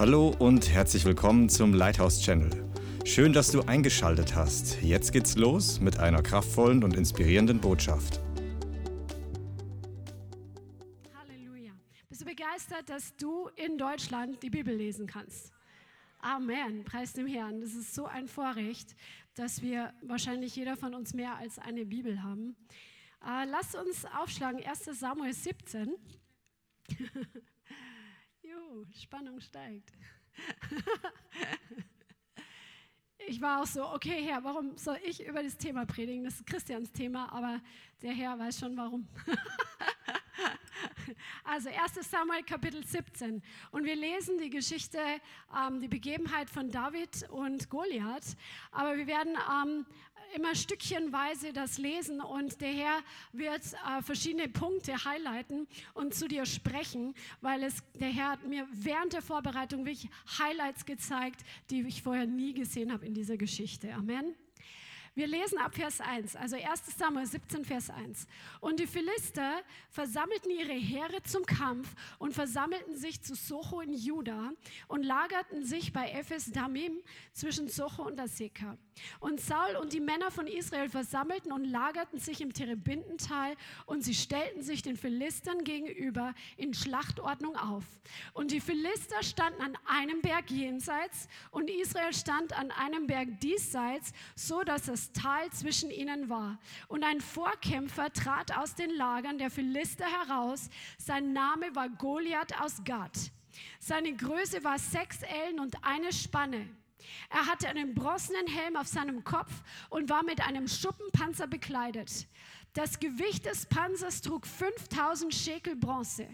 Hallo und herzlich willkommen zum Lighthouse Channel. Schön, dass du eingeschaltet hast. Jetzt geht's los mit einer kraftvollen und inspirierenden Botschaft. Halleluja. Bist du begeistert, dass du in Deutschland die Bibel lesen kannst? Amen. Preis dem Herrn. Das ist so ein Vorrecht, dass wir wahrscheinlich jeder von uns mehr als eine Bibel haben. Äh, lasst uns aufschlagen, 1 Samuel 17. Juhu, Spannung steigt. ich war auch so, okay, Herr, warum soll ich über das Thema predigen? Das ist Christians Thema, aber der Herr weiß schon warum. Also 1 Samuel Kapitel 17. Und wir lesen die Geschichte, ähm, die Begebenheit von David und Goliath. Aber wir werden ähm, immer stückchenweise das lesen und der Herr wird äh, verschiedene Punkte highlighten und zu dir sprechen, weil es, der Herr hat mir während der Vorbereitung wirklich Highlights gezeigt, die ich vorher nie gesehen habe in dieser Geschichte. Amen. Wir lesen ab Vers 1, also 1 Samuel 17, Vers 1. Und die Philister versammelten ihre Heere zum Kampf und versammelten sich zu Socho in Juda und lagerten sich bei Ephes Damim zwischen Socho und Aseka. Und Saul und die Männer von Israel versammelten und lagerten sich im Terebintental und sie stellten sich den Philistern gegenüber in Schlachtordnung auf. Und die Philister standen an einem Berg jenseits und Israel stand an einem Berg diesseits, so dass das Tal zwischen ihnen war. Und ein Vorkämpfer trat aus den Lagern der Philister heraus. Sein Name war Goliath aus Gad. Seine Größe war sechs Ellen und eine Spanne. Er hatte einen bronzenen Helm auf seinem Kopf und war mit einem Schuppenpanzer bekleidet. Das Gewicht des Panzers trug 5000 Schekel Bronze.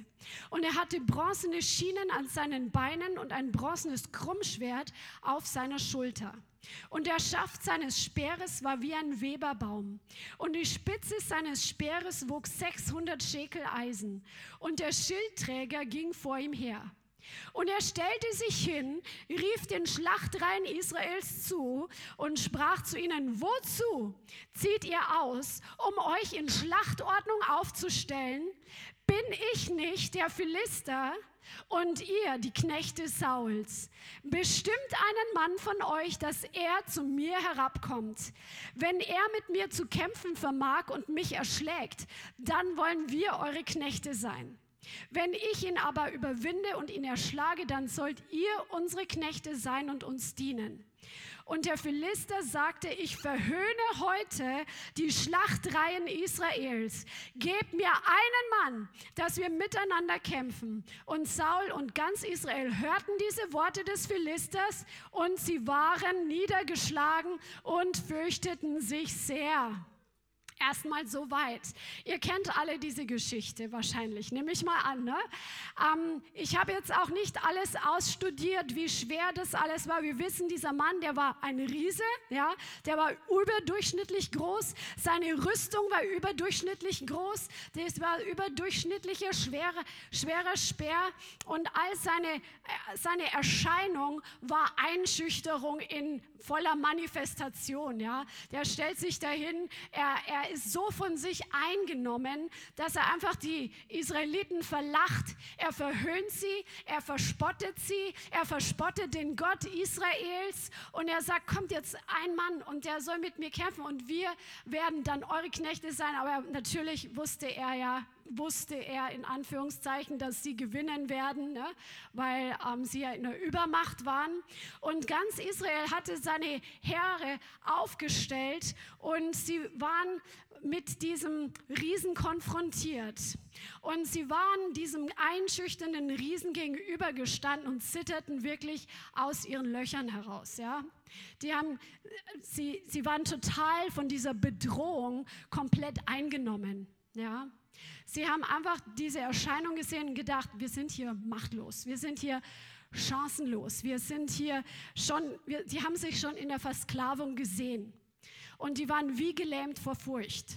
Und er hatte bronzene Schienen an seinen Beinen und ein bronzenes Krummschwert auf seiner Schulter. Und der Schaft seines Speeres war wie ein Weberbaum. Und die Spitze seines Speeres wog 600 Schekel Eisen. Und der Schildträger ging vor ihm her. Und er stellte sich hin, rief den Schlachtreihen Israels zu und sprach zu ihnen, wozu zieht ihr aus, um euch in Schlachtordnung aufzustellen? Bin ich nicht der Philister? Und ihr, die Knechte Sauls, bestimmt einen Mann von euch, dass er zu mir herabkommt. Wenn er mit mir zu kämpfen vermag und mich erschlägt, dann wollen wir eure Knechte sein. Wenn ich ihn aber überwinde und ihn erschlage, dann sollt ihr unsere Knechte sein und uns dienen. Und der Philister sagte, ich verhöhne heute die Schlachtreihen Israels. Gebt mir einen Mann, dass wir miteinander kämpfen. Und Saul und ganz Israel hörten diese Worte des Philisters und sie waren niedergeschlagen und fürchteten sich sehr. Erstmal so weit. Ihr kennt alle diese Geschichte wahrscheinlich, nehme ich mal an. Ne? Ähm, ich habe jetzt auch nicht alles ausstudiert, wie schwer das alles war. Wir wissen, dieser Mann, der war ein Riese, ja, der war überdurchschnittlich groß. Seine Rüstung war überdurchschnittlich groß. Das war überdurchschnittlicher schwerer, schwerer Speer. Und all seine, äh, seine Erscheinung war Einschüchterung in voller Manifestation. Ja, der stellt sich dahin. Er, er ist so von sich eingenommen, dass er einfach die Israeliten verlacht. Er verhöhnt sie, er verspottet sie, er verspottet den Gott Israels und er sagt, kommt jetzt ein Mann und der soll mit mir kämpfen und wir werden dann eure Knechte sein. Aber natürlich wusste er ja, wusste er in Anführungszeichen, dass sie gewinnen werden, ne? weil ähm, sie ja in der Übermacht waren. Und ganz Israel hatte seine Heere aufgestellt und sie waren mit diesem Riesen konfrontiert. Und sie waren diesem einschüchternden Riesen gegenübergestanden und zitterten wirklich aus ihren Löchern heraus. Ja? Die haben, sie, sie waren total von dieser Bedrohung komplett eingenommen. Ja? Sie haben einfach diese Erscheinung gesehen und gedacht, wir sind hier machtlos, wir sind hier chancenlos, wir sind hier schon, wir, die haben sich schon in der Versklavung gesehen. Und die waren wie gelähmt vor Furcht.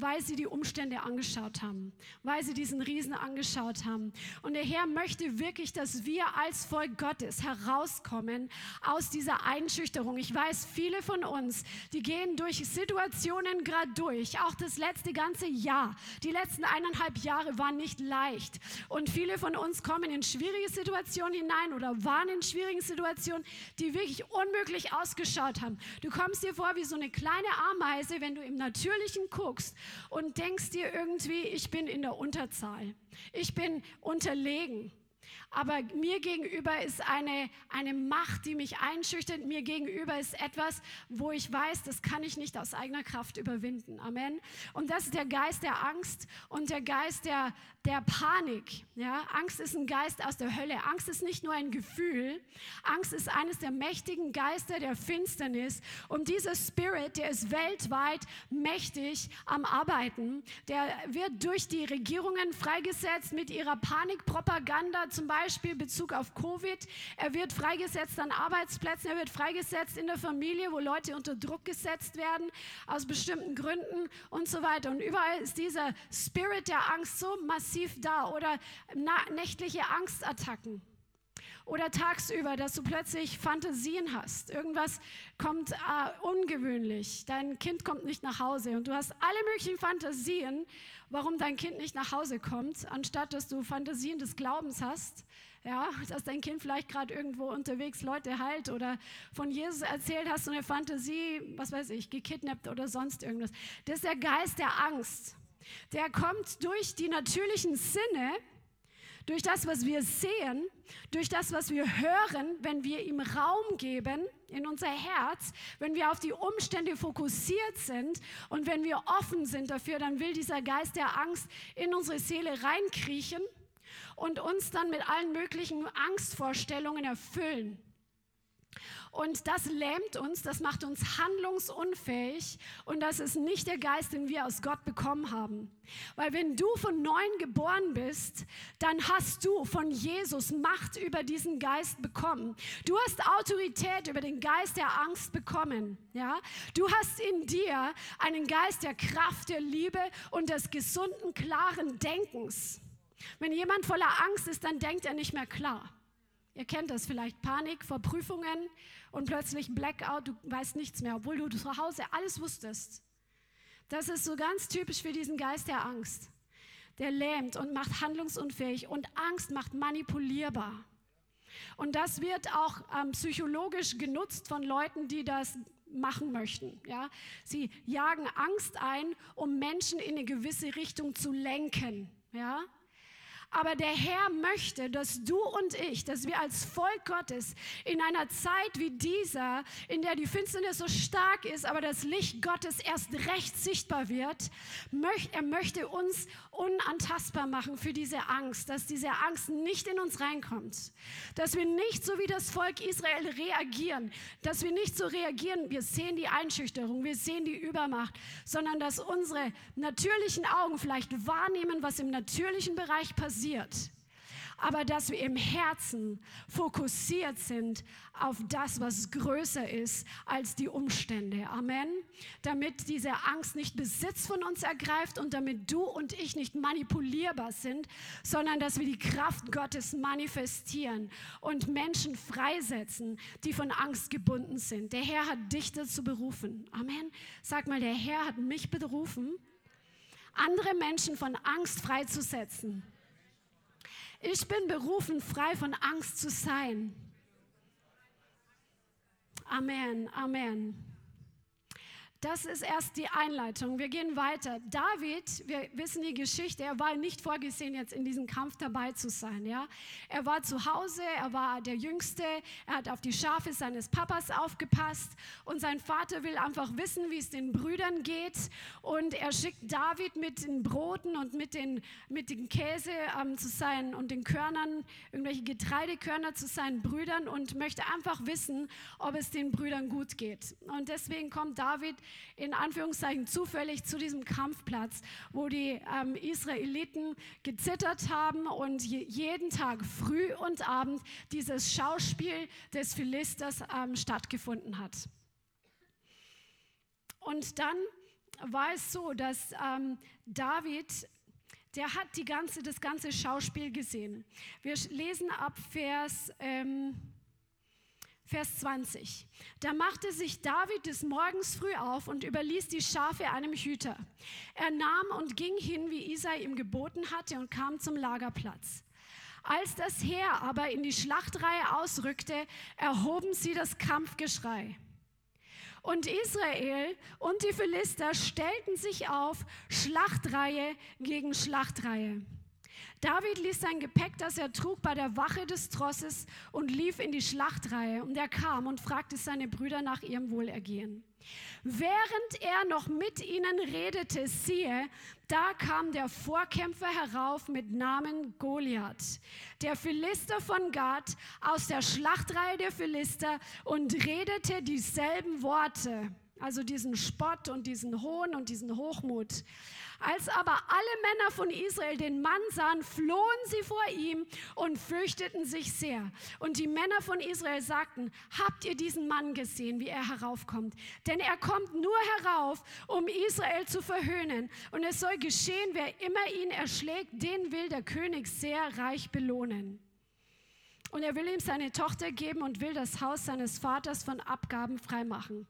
Weil sie die Umstände angeschaut haben, weil sie diesen Riesen angeschaut haben. Und der Herr möchte wirklich, dass wir als Volk Gottes herauskommen aus dieser Einschüchterung. Ich weiß, viele von uns, die gehen durch Situationen gerade durch, auch das letzte ganze Jahr. Die letzten eineinhalb Jahre waren nicht leicht. Und viele von uns kommen in schwierige Situationen hinein oder waren in schwierigen Situationen, die wirklich unmöglich ausgeschaut haben. Du kommst dir vor wie so eine kleine Ameise, wenn du im Natürlichen guckst und denkst dir irgendwie, ich bin in der Unterzahl. Ich bin unterlegen. Aber mir gegenüber ist eine, eine Macht, die mich einschüchtert. Mir gegenüber ist etwas, wo ich weiß, das kann ich nicht aus eigener Kraft überwinden. Amen. Und das ist der Geist der Angst und der Geist der, der Panik. Ja? Angst ist ein Geist aus der Hölle. Angst ist nicht nur ein Gefühl. Angst ist eines der mächtigen Geister der Finsternis. Und dieser Spirit, der ist weltweit mächtig am Arbeiten. Der wird durch die Regierungen freigesetzt mit ihrer Panikpropaganda, zum Beispiel Bezug auf Covid. Er wird freigesetzt an Arbeitsplätzen. Er wird freigesetzt in der Familie, wo Leute unter Druck gesetzt werden aus bestimmten Gründen und so weiter. Und überall ist dieser Spirit der Angst so massiv massiv da oder nächtliche Angstattacken. Oder tagsüber, dass du plötzlich Fantasien hast. Irgendwas kommt äh, ungewöhnlich. Dein Kind kommt nicht nach Hause und du hast alle möglichen Fantasien, warum dein Kind nicht nach Hause kommt, anstatt dass du Fantasien des Glaubens hast. Ja, dass dein Kind vielleicht gerade irgendwo unterwegs Leute heilt oder von Jesus erzählt hast, so eine Fantasie, was weiß ich, gekidnappt oder sonst irgendwas. Das ist der Geist der Angst der kommt durch die natürlichen Sinne, durch das, was wir sehen, durch das, was wir hören, wenn wir ihm Raum geben in unser Herz, wenn wir auf die Umstände fokussiert sind und wenn wir offen sind dafür, dann will dieser Geist der Angst in unsere Seele reinkriechen und uns dann mit allen möglichen Angstvorstellungen erfüllen. Und das lähmt uns, das macht uns handlungsunfähig und das ist nicht der Geist, den wir aus Gott bekommen haben. Weil wenn du von neuem geboren bist, dann hast du von Jesus Macht über diesen Geist bekommen. Du hast Autorität über den Geist der Angst bekommen. Ja? Du hast in dir einen Geist der Kraft, der Liebe und des gesunden, klaren Denkens. Wenn jemand voller Angst ist, dann denkt er nicht mehr klar. Ihr kennt das vielleicht, Panik vor Prüfungen und plötzlich Blackout, du weißt nichts mehr, obwohl du zu Hause alles wusstest. Das ist so ganz typisch für diesen Geist der Angst. Der lähmt und macht handlungsunfähig und Angst macht manipulierbar. Und das wird auch ähm, psychologisch genutzt von Leuten, die das machen möchten. Ja? Sie jagen Angst ein, um Menschen in eine gewisse Richtung zu lenken. Ja? Aber der Herr möchte, dass du und ich, dass wir als Volk Gottes in einer Zeit wie dieser, in der die Finsternis so stark ist, aber das Licht Gottes erst recht sichtbar wird, er möchte uns unantastbar machen für diese Angst, dass diese Angst nicht in uns reinkommt, dass wir nicht so wie das Volk Israel reagieren, dass wir nicht so reagieren, wir sehen die Einschüchterung, wir sehen die Übermacht, sondern dass unsere natürlichen Augen vielleicht wahrnehmen, was im natürlichen Bereich passiert aber dass wir im Herzen fokussiert sind auf das, was größer ist als die Umstände. Amen. Damit diese Angst nicht Besitz von uns ergreift und damit du und ich nicht manipulierbar sind, sondern dass wir die Kraft Gottes manifestieren und Menschen freisetzen, die von Angst gebunden sind. Der Herr hat dich dazu berufen. Amen. Sag mal, der Herr hat mich berufen, andere Menschen von Angst freizusetzen. Ich bin berufen, frei von Angst zu sein. Amen, Amen. Das ist erst die Einleitung. Wir gehen weiter. David, wir wissen die Geschichte, er war nicht vorgesehen, jetzt in diesem Kampf dabei zu sein. Ja? Er war zu Hause, er war der Jüngste, er hat auf die Schafe seines Papas aufgepasst und sein Vater will einfach wissen, wie es den Brüdern geht. Und er schickt David mit den Broten und mit den, mit den Käse ähm, zu seinen und den Körnern, irgendwelche Getreidekörner zu seinen Brüdern und möchte einfach wissen, ob es den Brüdern gut geht. Und deswegen kommt David in Anführungszeichen zufällig zu diesem Kampfplatz, wo die ähm, Israeliten gezittert haben und je, jeden Tag früh und abend dieses Schauspiel des Philisters ähm, stattgefunden hat. Und dann war es so, dass ähm, David, der hat ganze, das ganze Schauspiel gesehen. Wir lesen ab Vers, ähm, Vers 20. Da machte sich David des Morgens früh auf und überließ die Schafe einem Hüter. Er nahm und ging hin, wie Isai ihm geboten hatte, und kam zum Lagerplatz. Als das Heer aber in die Schlachtreihe ausrückte, erhoben sie das Kampfgeschrei. Und Israel und die Philister stellten sich auf, Schlachtreihe gegen Schlachtreihe. David ließ sein Gepäck, das er trug, bei der Wache des Trosses und lief in die Schlachtreihe. Und er kam und fragte seine Brüder nach ihrem Wohlergehen. Während er noch mit ihnen redete, siehe, da kam der Vorkämpfer herauf mit Namen Goliath, der Philister von Gad aus der Schlachtreihe der Philister und redete dieselben Worte, also diesen Spott und diesen Hohn und diesen Hochmut. Als aber alle Männer von Israel den Mann sahen, flohen sie vor ihm und fürchteten sich sehr. Und die Männer von Israel sagten, habt ihr diesen Mann gesehen, wie er heraufkommt? Denn er kommt nur herauf, um Israel zu verhöhnen. Und es soll geschehen, wer immer ihn erschlägt, den will der König sehr reich belohnen. Und er will ihm seine Tochter geben und will das Haus seines Vaters von Abgaben freimachen.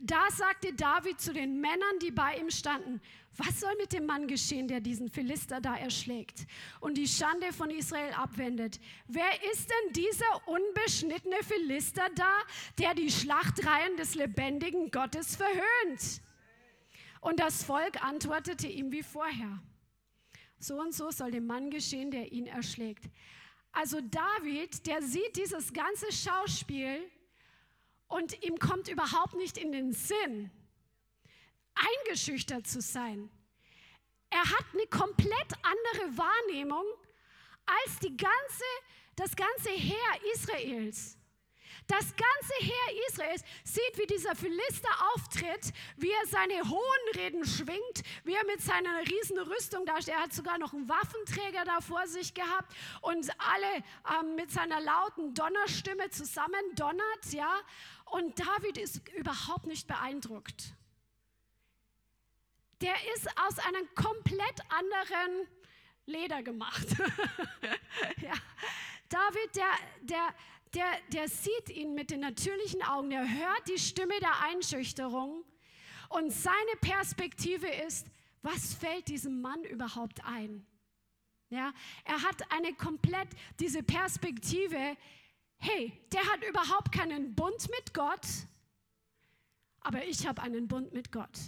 Da sagte David zu den Männern, die bei ihm standen, was soll mit dem Mann geschehen, der diesen Philister da erschlägt und die Schande von Israel abwendet? Wer ist denn dieser unbeschnittene Philister da, der die Schlachtreihen des lebendigen Gottes verhöhnt? Und das Volk antwortete ihm wie vorher. So und so soll dem Mann geschehen, der ihn erschlägt. Also David, der sieht dieses ganze Schauspiel und ihm kommt überhaupt nicht in den Sinn, eingeschüchtert zu sein. Er hat eine komplett andere Wahrnehmung als die ganze, das ganze Heer Israels. Das ganze Heer Israels sieht, wie dieser Philister auftritt, wie er seine hohen Reden schwingt, wie er mit seiner riesen Rüstung da steht. Er hat sogar noch einen Waffenträger da vor sich gehabt und alle ähm, mit seiner lauten Donnerstimme zusammen donnert, ja. Und David ist überhaupt nicht beeindruckt der ist aus einem komplett anderen Leder gemacht. ja. David, der, der, der, der sieht ihn mit den natürlichen Augen, der hört die Stimme der Einschüchterung und seine Perspektive ist, was fällt diesem Mann überhaupt ein? Ja, er hat eine komplett diese Perspektive, hey, der hat überhaupt keinen Bund mit Gott, aber ich habe einen Bund mit Gott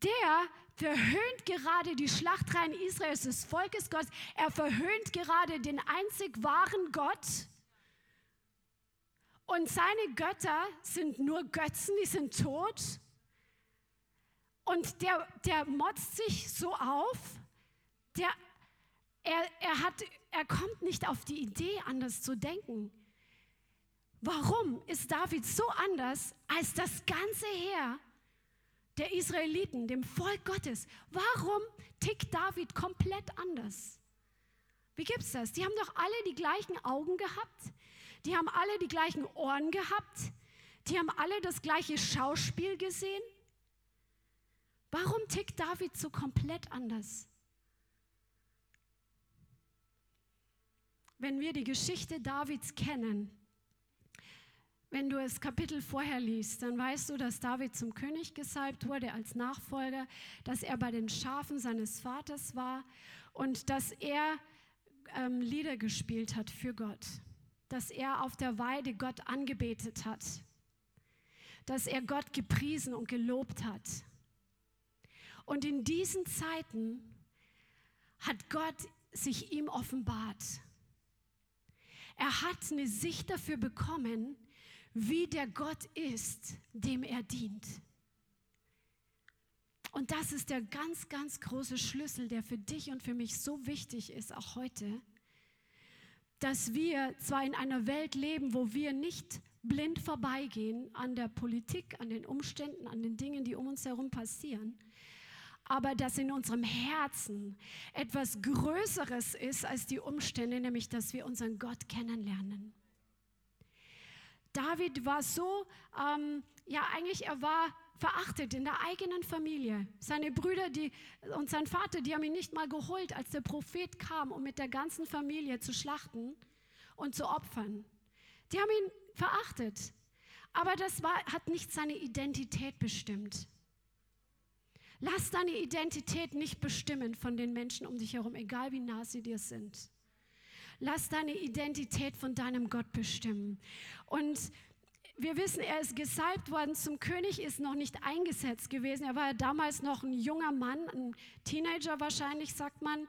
der verhöhnt gerade die Schlachtreihen Israels, des Volkes Gottes. Er verhöhnt gerade den einzig wahren Gott. Und seine Götter sind nur Götzen, die sind tot. Und der, der motzt sich so auf, der, er, er, hat, er kommt nicht auf die Idee, anders zu denken. Warum ist David so anders als das ganze Heer der Israeliten, dem Volk Gottes. Warum tickt David komplett anders? Wie gibt es das? Die haben doch alle die gleichen Augen gehabt, die haben alle die gleichen Ohren gehabt, die haben alle das gleiche Schauspiel gesehen. Warum tickt David so komplett anders? Wenn wir die Geschichte Davids kennen, wenn du das Kapitel vorher liest, dann weißt du, dass David zum König gesalbt wurde als Nachfolger, dass er bei den Schafen seines Vaters war und dass er ähm, Lieder gespielt hat für Gott, dass er auf der Weide Gott angebetet hat, dass er Gott gepriesen und gelobt hat. Und in diesen Zeiten hat Gott sich ihm offenbart. Er hat eine Sicht dafür bekommen, wie der Gott ist, dem er dient. Und das ist der ganz, ganz große Schlüssel, der für dich und für mich so wichtig ist, auch heute, dass wir zwar in einer Welt leben, wo wir nicht blind vorbeigehen an der Politik, an den Umständen, an den Dingen, die um uns herum passieren, aber dass in unserem Herzen etwas Größeres ist als die Umstände, nämlich dass wir unseren Gott kennenlernen. David war so, ähm, ja eigentlich, er war verachtet in der eigenen Familie. Seine Brüder die, und sein Vater, die haben ihn nicht mal geholt, als der Prophet kam, um mit der ganzen Familie zu schlachten und zu opfern. Die haben ihn verachtet. Aber das war, hat nicht seine Identität bestimmt. Lass deine Identität nicht bestimmen von den Menschen um dich herum, egal wie nah sie dir sind. Lass deine Identität von deinem Gott bestimmen. Und wir wissen, er ist gesalbt worden zum König, ist noch nicht eingesetzt gewesen. Er war damals noch ein junger Mann, ein Teenager wahrscheinlich, sagt man.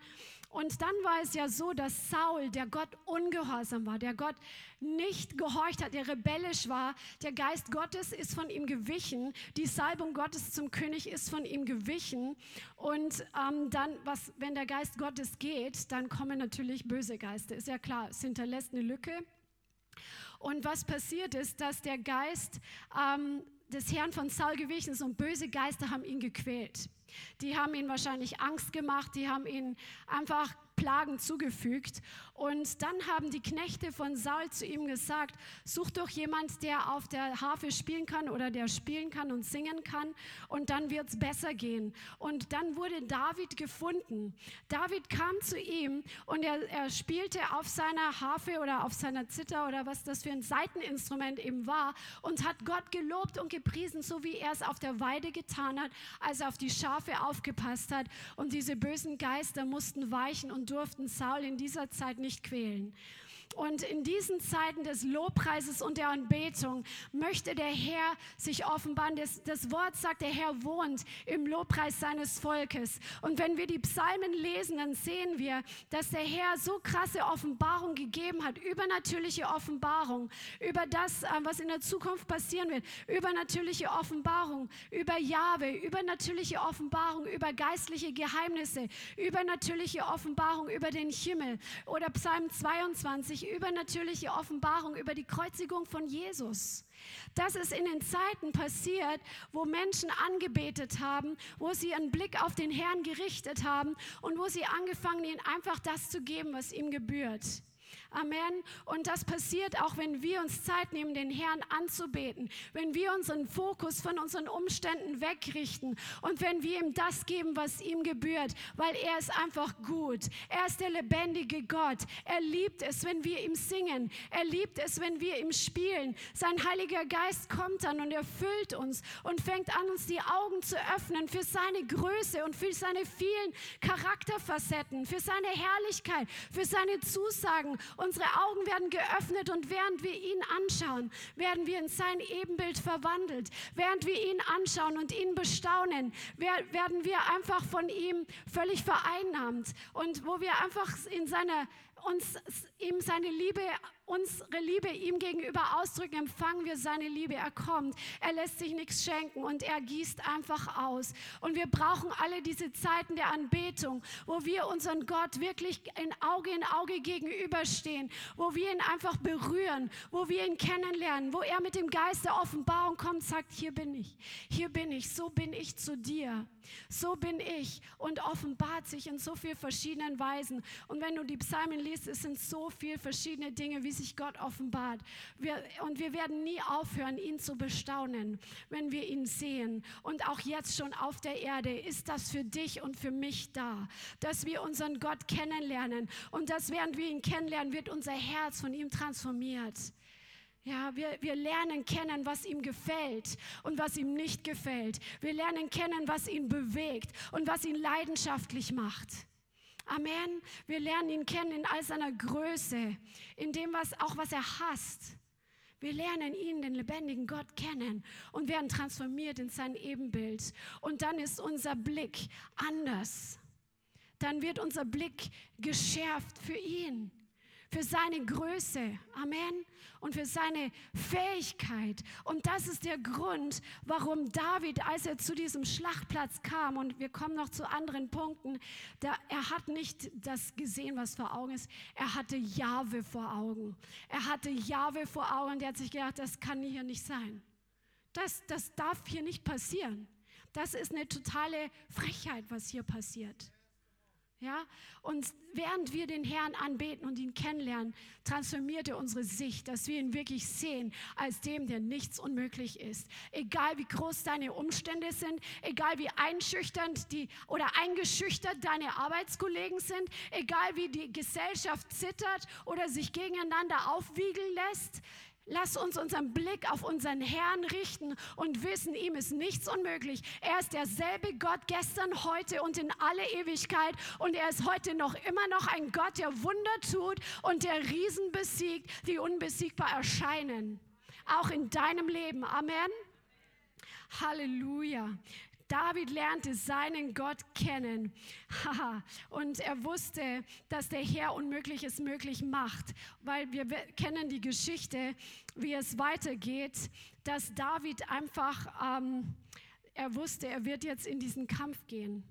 Und dann war es ja so, dass Saul, der Gott ungehorsam war, der Gott nicht gehorcht hat, der rebellisch war, der Geist Gottes ist von ihm gewichen, die Salbung Gottes zum König ist von ihm gewichen. Und ähm, dann, was, wenn der Geist Gottes geht, dann kommen natürlich böse Geister. Ist ja klar, es hinterlässt eine Lücke. Und was passiert ist, dass der Geist ähm, des Herrn von Saul gewichen ist und böse Geister haben ihn gequält. Die haben ihn wahrscheinlich Angst gemacht, die haben ihn einfach Plagen zugefügt. Und dann haben die Knechte von Saul zu ihm gesagt, such doch jemand, der auf der Harfe spielen kann oder der spielen kann und singen kann und dann wird es besser gehen. Und dann wurde David gefunden. David kam zu ihm und er, er spielte auf seiner Harfe oder auf seiner Zither oder was das für ein Seiteninstrument eben war und hat Gott gelobt und gepriesen, so wie er es auf der Weide getan hat, als er auf die Schafe aufgepasst hat. Und diese bösen Geister mussten weichen und durften Saul in dieser Zeit nicht quälen. Und in diesen Zeiten des Lobpreises und der Anbetung möchte der Herr sich offenbaren. Das, das, Wort sagt, der Herr wohnt im Lobpreis seines Volkes. Und wenn wir die Psalmen lesen, dann sehen wir, dass der Herr so krasse Offenbarung gegeben hat, übernatürliche Offenbarung über das, äh, was in der Zukunft passieren wird, übernatürliche Offenbarung über Jahwe, übernatürliche Offenbarung über geistliche Geheimnisse, übernatürliche Offenbarung über den Himmel. Oder Psalm 22 übernatürliche Offenbarung über die Kreuzigung von Jesus. Das ist in den Zeiten passiert, wo Menschen angebetet haben, wo sie ihren Blick auf den Herrn gerichtet haben und wo sie angefangen, ihm einfach das zu geben, was ihm gebührt. Amen. Und das passiert auch, wenn wir uns Zeit nehmen, den Herrn anzubeten, wenn wir unseren Fokus von unseren Umständen wegrichten und wenn wir ihm das geben, was ihm gebührt, weil er ist einfach gut. Er ist der lebendige Gott. Er liebt es, wenn wir ihm singen. Er liebt es, wenn wir ihm spielen. Sein Heiliger Geist kommt dann und erfüllt uns und fängt an, uns die Augen zu öffnen für seine Größe und für seine vielen Charakterfacetten, für seine Herrlichkeit, für seine Zusagen Unsere Augen werden geöffnet und während wir ihn anschauen, werden wir in sein Ebenbild verwandelt. Während wir ihn anschauen und ihn bestaunen, werden wir einfach von ihm völlig vereinnahmt und wo wir einfach in seiner uns ihm seine Liebe unsere Liebe ihm gegenüber ausdrücken, empfangen wir seine Liebe. Er kommt, er lässt sich nichts schenken und er gießt einfach aus. Und wir brauchen alle diese Zeiten der Anbetung, wo wir unseren Gott wirklich in Auge in Auge gegenüberstehen, wo wir ihn einfach berühren, wo wir ihn kennenlernen, wo er mit dem Geist der Offenbarung kommt, sagt, hier bin ich, hier bin ich, so bin ich zu dir. So bin ich und offenbart sich in so vielen verschiedenen Weisen. Und wenn du die Psalmen liest, es sind so viele verschiedene Dinge, wie sich Gott offenbart. Wir, und wir werden nie aufhören, ihn zu bestaunen, wenn wir ihn sehen. Und auch jetzt schon auf der Erde ist das für dich und für mich da, dass wir unseren Gott kennenlernen. Und dass während wir ihn kennenlernen, wird unser Herz von ihm transformiert. Ja, wir, wir lernen kennen, was ihm gefällt und was ihm nicht gefällt. Wir lernen kennen, was ihn bewegt und was ihn leidenschaftlich macht. Amen. Wir lernen ihn kennen in all seiner Größe, in dem, was auch was er hasst. Wir lernen ihn, den lebendigen Gott, kennen und werden transformiert in sein Ebenbild. Und dann ist unser Blick anders. Dann wird unser Blick geschärft für ihn für seine Größe. Amen. Und für seine Fähigkeit. Und das ist der Grund, warum David, als er zu diesem Schlachtplatz kam, und wir kommen noch zu anderen Punkten, da, er hat nicht das gesehen, was vor Augen ist. Er hatte Jahwe vor Augen. Er hatte Jahwe vor Augen. Der hat sich gedacht, das kann hier nicht sein. Das, das darf hier nicht passieren. Das ist eine totale Frechheit, was hier passiert. Ja? Und während wir den Herrn anbeten und ihn kennenlernen, transformiert er unsere Sicht, dass wir ihn wirklich sehen als dem, der nichts unmöglich ist. Egal wie groß deine Umstände sind, egal wie einschüchternd die oder eingeschüchtert deine Arbeitskollegen sind, egal wie die Gesellschaft zittert oder sich gegeneinander aufwiegeln lässt, Lass uns unseren Blick auf unseren Herrn richten und wissen, ihm ist nichts unmöglich. Er ist derselbe Gott gestern, heute und in alle Ewigkeit. Und er ist heute noch immer noch ein Gott, der Wunder tut und der Riesen besiegt, die unbesiegbar erscheinen. Auch in deinem Leben. Amen. Halleluja. David lernte seinen Gott kennen. und er wusste, dass der Herr Unmögliches möglich macht, weil wir kennen die Geschichte, wie es weitergeht, dass David einfach, ähm, er wusste, er wird jetzt in diesen Kampf gehen.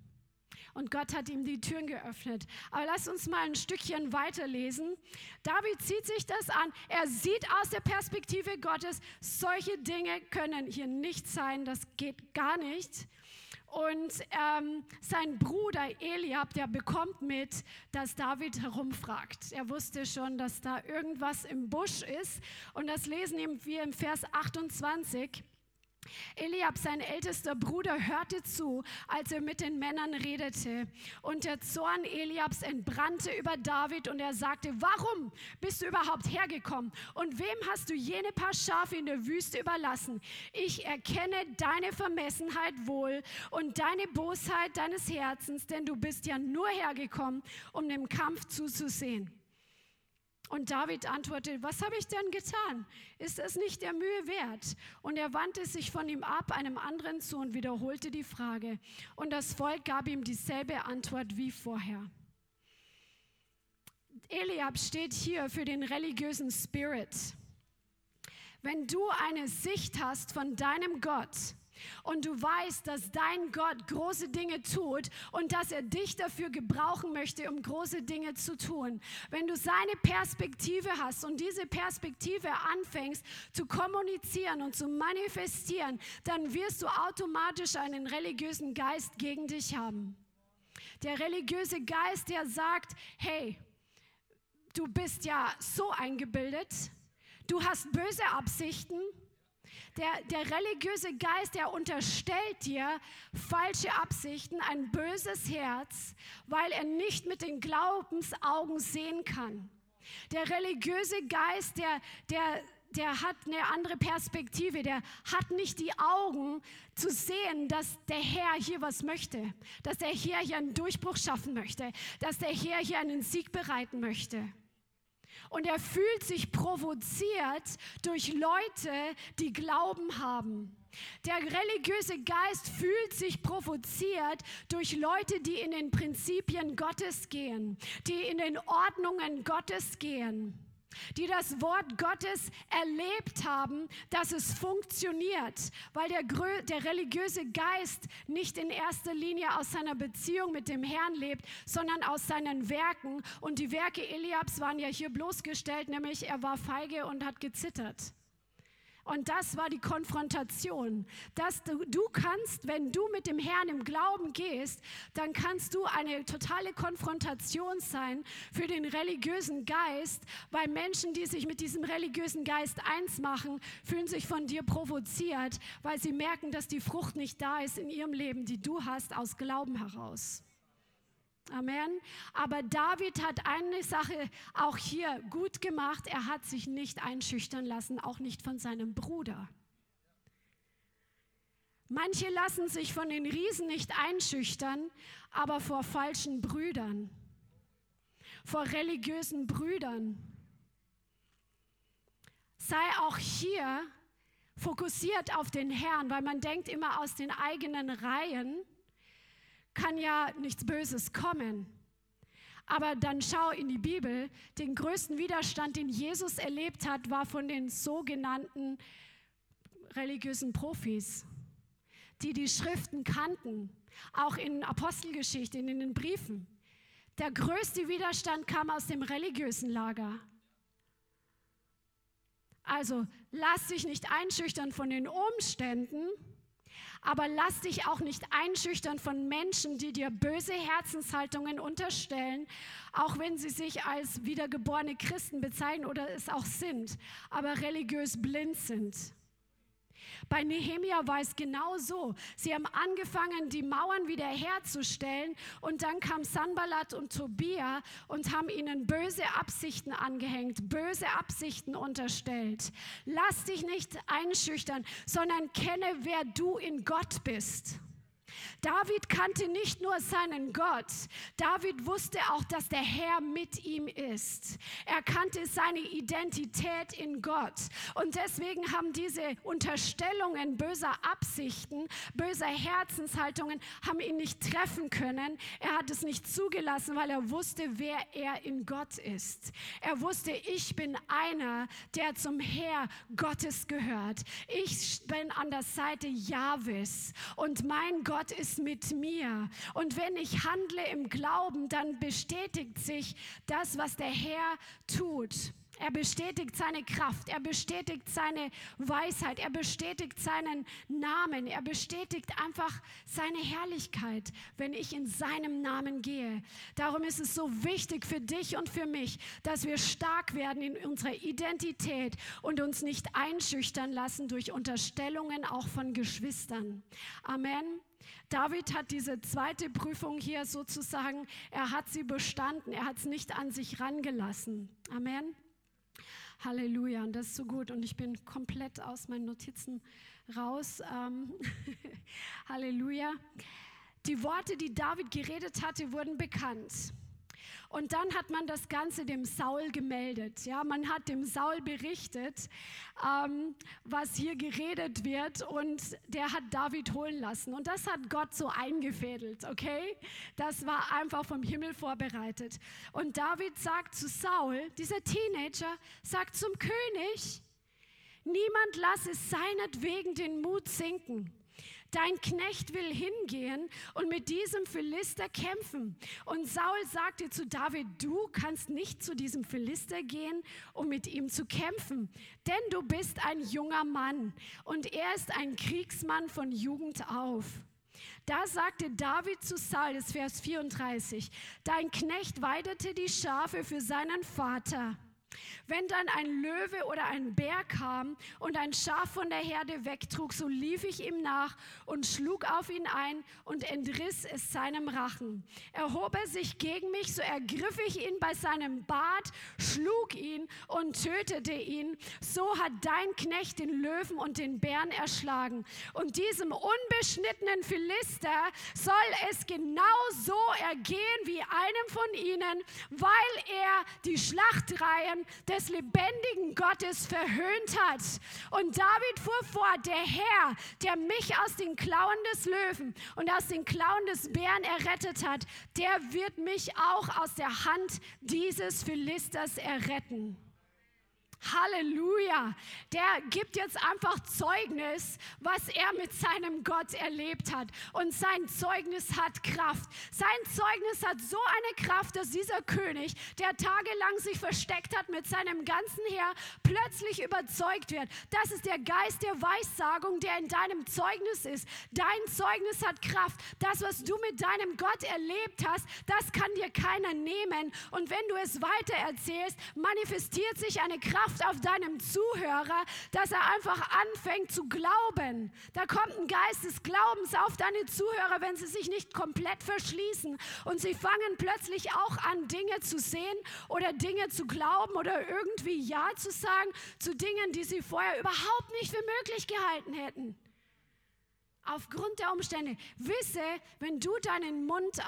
Und Gott hat ihm die Türen geöffnet. Aber lass uns mal ein Stückchen weiterlesen. David zieht sich das an. Er sieht aus der Perspektive Gottes, solche Dinge können hier nicht sein. Das geht gar nicht. Und ähm, sein Bruder Eliab, der bekommt mit, dass David herumfragt. Er wusste schon, dass da irgendwas im Busch ist. Und das lesen wir im Vers 28. Eliab, sein ältester Bruder, hörte zu, als er mit den Männern redete. Und der Zorn Eliabs entbrannte über David und er sagte, warum bist du überhaupt hergekommen? Und wem hast du jene paar Schafe in der Wüste überlassen? Ich erkenne deine Vermessenheit wohl und deine Bosheit deines Herzens, denn du bist ja nur hergekommen, um dem Kampf zuzusehen. Und David antwortete, was habe ich denn getan? Ist es nicht der Mühe wert? Und er wandte sich von ihm ab, einem anderen zu und wiederholte die Frage. Und das Volk gab ihm dieselbe Antwort wie vorher. Eliab steht hier für den religiösen Spirit. Wenn du eine Sicht hast von deinem Gott, und du weißt, dass dein Gott große Dinge tut und dass er dich dafür gebrauchen möchte, um große Dinge zu tun. Wenn du seine Perspektive hast und diese Perspektive anfängst zu kommunizieren und zu manifestieren, dann wirst du automatisch einen religiösen Geist gegen dich haben. Der religiöse Geist, der sagt, hey, du bist ja so eingebildet, du hast böse Absichten, der, der religiöse Geist, der unterstellt dir falsche Absichten, ein böses Herz, weil er nicht mit den Glaubensaugen sehen kann. Der religiöse Geist, der, der, der hat eine andere Perspektive, der hat nicht die Augen zu sehen, dass der Herr hier was möchte, dass der Herr hier einen Durchbruch schaffen möchte, dass der Herr hier einen Sieg bereiten möchte und er fühlt sich provoziert durch Leute, die Glauben haben. Der religiöse Geist fühlt sich provoziert durch Leute, die in den Prinzipien Gottes gehen, die in den Ordnungen Gottes gehen die das Wort Gottes erlebt haben, dass es funktioniert, weil der, der, religiöse Geist nicht in erster Linie aus seiner Beziehung mit dem Herrn lebt, sondern aus seinen Werken. Und die Werke Eliabs waren ja hier bloßgestellt, nämlich er war feige und hat gezittert. Und das war die Konfrontation, dass du, du kannst, wenn du mit dem Herrn im Glauben gehst, dann kannst du eine totale Konfrontation sein für den religiösen Geist, weil Menschen, die sich mit diesem religiösen Geist eins machen, fühlen sich von dir provoziert, weil sie merken, dass die Frucht nicht da ist in ihrem Leben, die du hast aus Glauben heraus. Amen. Aber David hat eine Sache auch hier gut gemacht. Er hat sich nicht einschüchtern lassen, auch nicht von seinem Bruder. Manche lassen sich von den Riesen nicht einschüchtern, aber vor falschen Brüdern, vor religiösen Brüdern. Sei auch hier fokussiert auf den Herrn, weil man denkt immer aus den eigenen Reihen kann ja nichts Böses kommen. Aber dann schau in die Bibel, den größten Widerstand, den Jesus erlebt hat, war von den sogenannten religiösen Profis, die die Schriften kannten, auch in Apostelgeschichte, in den Briefen. Der größte Widerstand kam aus dem religiösen Lager. Also lass dich nicht einschüchtern von den Umständen, Aber lass dich auch nicht einschüchtern von Menschen, die dir böse Herzenshaltungen unterstellen, auch wenn sie sich als wiedergeborene Christen bezeichnen oder es auch sind, aber religiös blind sind. Bei Nehemia war es genau so. Sie haben angefangen, die Mauern wiederherzustellen und dann kam Sanballat und Tobia und haben ihnen böse Absichten angehängt, böse Absichten unterstellt. Lass dich nicht einschüchtern, sondern kenne, wer du in Gott bist. David kannte nicht nur seinen Gott, David wusste auch, dass der Herr mit ihm ist. Er kannte seine Identität in Gott. Und deswegen haben diese Unterstellungen böser Absichten, böser Herzenshaltungen, haben ihn nicht treffen können. Er hat es nicht zugelassen, weil er wusste, wer er in Gott ist. Er wusste, ich bin einer, der zum Herr Gottes gehört. Ich bin an der Seite Jahwes und mein Gott ist mit mir. Und wenn ich handle im Glauben, dann bestätigt sich das, was der Herr tut. Er bestätigt seine Kraft, er bestätigt seine Weisheit, er bestätigt seinen Namen, er bestätigt einfach seine Herrlichkeit, wenn ich in seinem Namen gehe. Darum ist es so wichtig für dich und für mich, dass wir stark werden in unserer Identität und uns nicht einschüchtern lassen durch Unterstellungen auch von Geschwistern. Amen. David hat diese zweite Prüfung hier sozusagen, er hat sie bestanden, er hat es nicht an sich rangelassen. Amen. Halleluja, und das ist so gut. Und ich bin komplett aus meinen Notizen raus. Ähm Halleluja. Die Worte, die David geredet hatte, wurden bekannt. Und dann hat man das Ganze dem Saul gemeldet. Ja, man hat dem Saul berichtet, ähm, was hier geredet wird und der hat David holen lassen. Und das hat Gott so eingefädelt, okay? Das war einfach vom Himmel vorbereitet. Und David sagt zu Saul, dieser Teenager, sagt zum König, niemand lasse seinetwegen den Mut sinken dein Knecht will hingehen und mit diesem Philister kämpfen. Und Saul sagte zu David, du kannst nicht zu diesem Philister gehen, um mit ihm zu kämpfen, denn du bist ein junger Mann und er ist ein Kriegsmann von Jugend auf. Da sagte David zu Saul, das Vers 34, dein Knecht weidete die Schafe für seinen Vater. Wenn dann ein Löwe oder ein Bär kam und ein Schaf von der Herde wegtrug, so lief ich ihm nach und schlug auf ihn ein und entriss es seinem Rachen. Erhob er sich gegen mich, so ergriff ich ihn bei seinem Bart, schlug ihn und tötete ihn. So hat dein Knecht den Löwen und den Bären erschlagen. Und diesem unbeschnittenen Philister soll es genau so ergehen wie einem von ihnen, weil er die Schlachtreihen des lebendigen Gottes verhöhnt hat. Und David fuhr fort, der Herr, der mich aus den Klauen des Löwen und aus den Klauen des Bären errettet hat, der wird mich auch aus der Hand dieses Philisters erretten. Halleluja. Der gibt jetzt einfach Zeugnis, was er mit seinem Gott erlebt hat. Und sein Zeugnis hat Kraft. Sein Zeugnis hat so eine Kraft, dass dieser König, der tagelang sich versteckt hat mit seinem ganzen Heer, plötzlich überzeugt wird. Das ist der Geist der Weissagung, der in deinem Zeugnis ist. Dein Zeugnis hat Kraft. Das, was du mit deinem Gott erlebt hast, das kann dir keiner nehmen. Und wenn du es weiter erzählst, manifestiert sich eine Kraft Kraft auf deinem Zuhörer, dass er einfach anfängt zu glauben. Da kommt ein Geist des Glaubens auf deine Zuhörer, wenn sie sich nicht komplett verschließen. Und sie fangen plötzlich auch an, Dinge zu sehen oder Dinge zu glauben oder irgendwie Ja zu sagen zu Dingen, die sie vorher überhaupt nicht für möglich gehalten hätten. Aufgrund der Umstände. Wisse, wenn du deinen Mund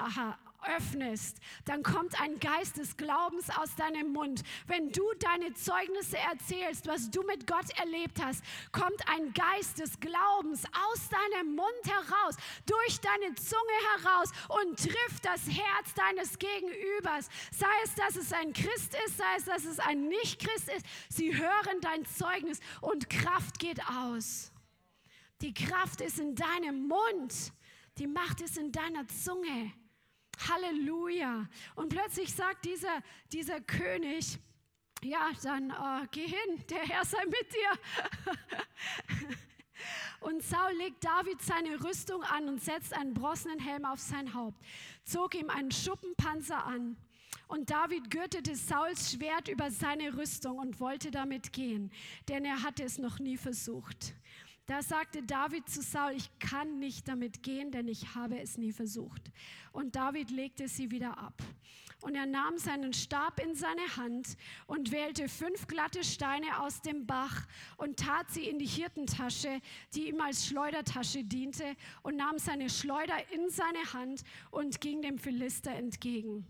öffnest, dann kommt ein Geist des Glaubens aus deinem Mund. Wenn du deine Zeugnisse erzählst, was du mit Gott erlebt hast, kommt ein Geist des Glaubens aus deinem Mund heraus, durch deine Zunge heraus und trifft das Herz deines Gegenübers. Sei es, dass es ein Christ ist, sei es, dass es ein Nicht-Christ ist. Sie hören dein Zeugnis und Kraft geht aus. Die Kraft ist in deinem Mund. Die Macht ist in deiner Zunge. Halleluja. Und plötzlich sagt dieser, dieser König, ja, dann äh, geh hin, der Herr sei mit dir. Und Saul legt David seine Rüstung an und setzt einen bronzenen Helm auf sein Haupt, zog ihm einen Schuppenpanzer an. Und David gürtete Sauls Schwert über seine Rüstung und wollte damit gehen, denn er hatte es noch nie versucht. Da sagte David zu Saul, ich kann nicht damit gehen, denn ich habe es nie versucht. Und David legte sie wieder ab. Und er nahm seinen Stab in seine Hand und wählte fünf glatte Steine aus dem Bach und tat sie in die Hirtentasche, die ihm als Schleudertasche diente, und nahm seine Schleuder in seine Hand und ging dem Philister entgegen.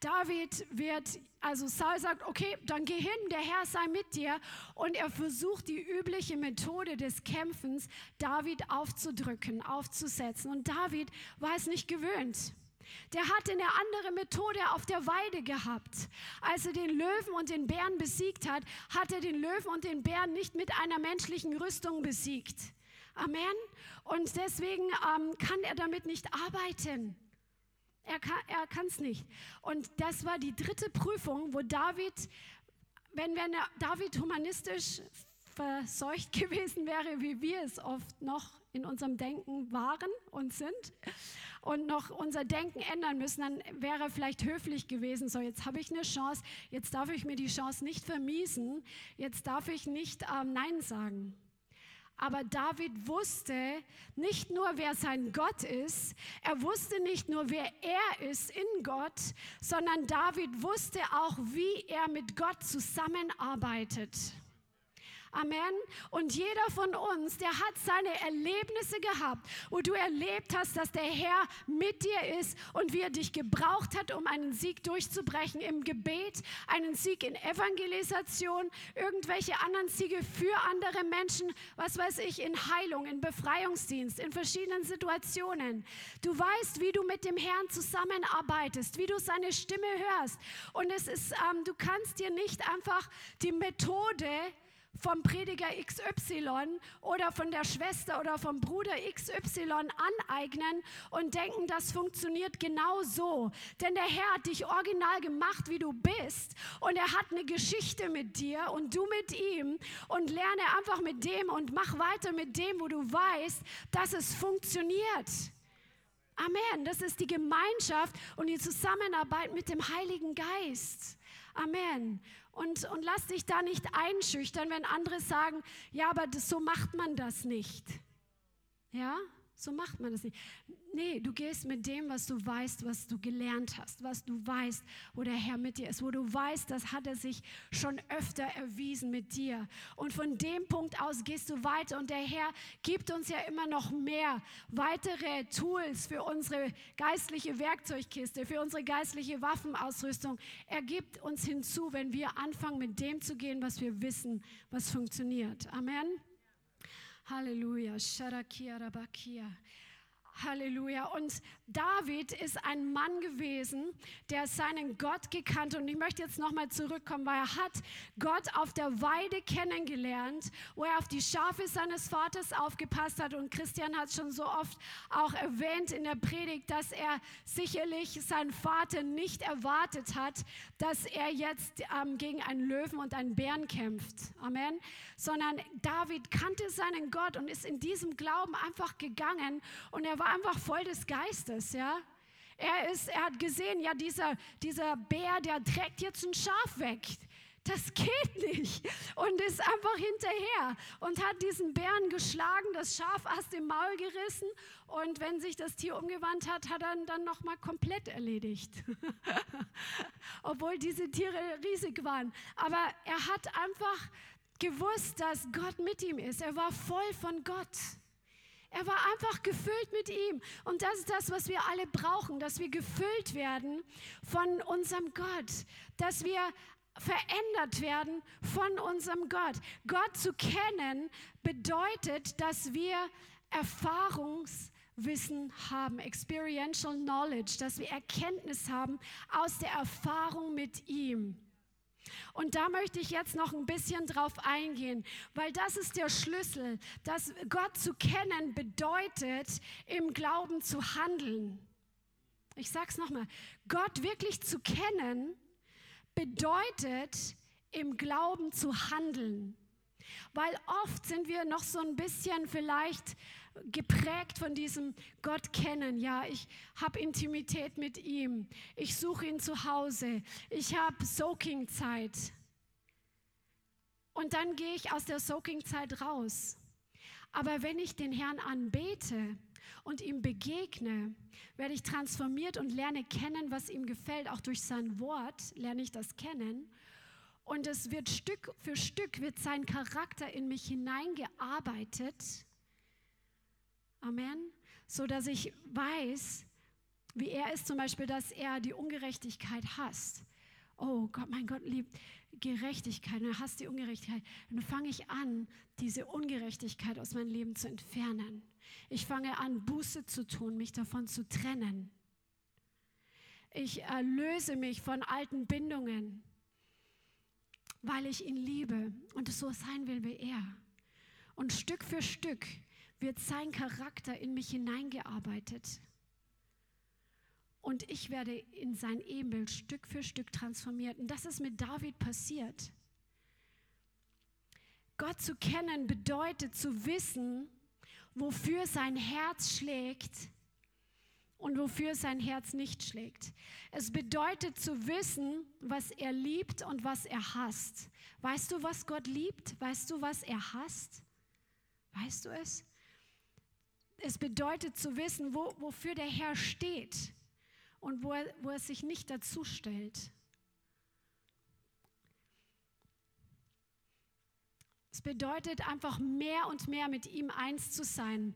David wird, also Saul sagt, okay, dann geh hin, der Herr sei mit dir. Und er versucht die übliche Methode des Kämpfens, David aufzudrücken, aufzusetzen. Und David war es nicht gewöhnt. Der hatte eine andere Methode auf der Weide gehabt. Als er den Löwen und den Bären besiegt hat, hat er den Löwen und den Bären nicht mit einer menschlichen Rüstung besiegt. Amen. Und deswegen ähm, kann er damit nicht arbeiten. Er kann es nicht. Und das war die dritte Prüfung, wo David, wenn, wenn David humanistisch verseucht gewesen wäre, wie wir es oft noch in unserem Denken waren und sind und noch unser Denken ändern müssen, dann wäre er vielleicht höflich gewesen. So, jetzt habe ich eine Chance, jetzt darf ich mir die Chance nicht vermiesen, jetzt darf ich nicht ähm, Nein sagen. Aber David wusste nicht nur, wer sein Gott ist, er wusste nicht nur, wer er ist in Gott, sondern David wusste auch, wie er mit Gott zusammenarbeitet. Amen. Und jeder von uns, der hat seine Erlebnisse gehabt, wo du erlebt hast, dass der Herr mit dir ist und wie er dich gebraucht hat, um einen Sieg durchzubrechen im Gebet, einen Sieg in Evangelisation, irgendwelche anderen Siege für andere Menschen, was weiß ich, in Heilung, in Befreiungsdienst, in verschiedenen Situationen. Du weißt, wie du mit dem Herrn zusammenarbeitest, wie du seine Stimme hörst. Und es ist, ähm, du kannst dir nicht einfach die Methode vom Prediger XY oder von der Schwester oder vom Bruder XY aneignen und denken, das funktioniert genau so. Denn der Herr hat dich original gemacht, wie du bist und er hat eine Geschichte mit dir und du mit ihm und lerne einfach mit dem und mach weiter mit dem, wo du weißt, dass es funktioniert. Amen. Das ist die Gemeinschaft und die Zusammenarbeit mit dem Heiligen Geist. Amen. Und, und lass dich da nicht einschüchtern, wenn andere sagen, ja, aber das, so macht man das nicht. Ja, so macht man das nicht. Nee, du gehst mit dem, was du weißt, was du gelernt hast, was du weißt, wo der Herr mit dir ist, wo du weißt, das hat er sich schon öfter erwiesen mit dir. Und von dem Punkt aus gehst du weiter und der Herr gibt uns ja immer noch mehr weitere Tools für unsere geistliche Werkzeugkiste, für unsere geistliche Waffenausrüstung. Er gibt uns hinzu, wenn wir anfangen, mit dem zu gehen, was wir wissen, was funktioniert. Amen. Halleluja. Sharakia Rabakia. Halleluja. Und David ist ein Mann gewesen, der seinen Gott gekannt und ich möchte jetzt nochmal zurückkommen, weil er hat Gott auf der Weide kennengelernt, wo er auf die Schafe seines Vaters aufgepasst hat und Christian hat schon so oft auch erwähnt in der Predigt, dass er sicherlich seinen Vater nicht erwartet hat, dass er jetzt ähm, gegen einen Löwen und einen Bären kämpft. Amen. Sondern David kannte seinen Gott und ist in diesem Glauben einfach gegangen und er war einfach voll des Geistes, ja. Er, ist, er hat gesehen, ja, dieser, dieser Bär, der trägt jetzt ein Schaf weg. Das geht nicht. Und ist einfach hinterher und hat diesen Bären geschlagen, das Schaf aus dem Maul gerissen. Und wenn sich das Tier umgewandt hat, hat er ihn dann nochmal komplett erledigt. Obwohl diese Tiere riesig waren. Aber er hat einfach gewusst, dass Gott mit ihm ist. Er war voll von Gott. Er war einfach gefüllt mit ihm. Und das ist das, was wir alle brauchen, dass wir gefüllt werden von unserem Gott, dass wir verändert werden von unserem Gott. Gott zu kennen bedeutet, dass wir Erfahrungswissen haben, experiential knowledge, dass wir Erkenntnis haben aus der Erfahrung mit ihm. Und da möchte ich jetzt noch ein bisschen drauf eingehen, weil das ist der Schlüssel, dass Gott zu kennen bedeutet, im Glauben zu handeln. Ich sage es nochmal, Gott wirklich zu kennen bedeutet, im Glauben zu handeln. Weil oft sind wir noch so ein bisschen vielleicht geprägt von diesem Gott kennen. Ja, ich habe Intimität mit ihm. Ich suche ihn zu Hause. Ich habe Soaking-Zeit. Und dann gehe ich aus der Soaking-Zeit raus. Aber wenn ich den Herrn anbete und ihm begegne, werde ich transformiert und lerne kennen, was ihm gefällt. Auch durch sein Wort lerne ich das kennen. Und es wird Stück für Stück, wird sein Charakter in mich hineingearbeitet. Amen. So dass ich weiß, wie er ist zum Beispiel, dass er die Ungerechtigkeit hasst. Oh Gott, mein Gott liebt Gerechtigkeit und er hasst die Ungerechtigkeit. Dann fange ich an, diese Ungerechtigkeit aus meinem Leben zu entfernen. Ich fange an, Buße zu tun, mich davon zu trennen. Ich erlöse mich von alten Bindungen weil ich ihn liebe und so sein will wie er. Und Stück für Stück wird sein Charakter in mich hineingearbeitet. Und ich werde in sein Ebenbild Stück für Stück transformiert. Und das ist mit David passiert. Gott zu kennen bedeutet zu wissen, wofür sein Herz schlägt und wofür sein Herz nicht schlägt. Es bedeutet zu wissen, was er liebt und was er hasst. Weißt du, was Gott liebt? Weißt du, was er hasst? Weißt du es? Es bedeutet zu wissen, wo, wofür der Herr steht und wo er, wo er sich nicht dazu stellt. Es bedeutet einfach mehr und mehr mit ihm eins zu sein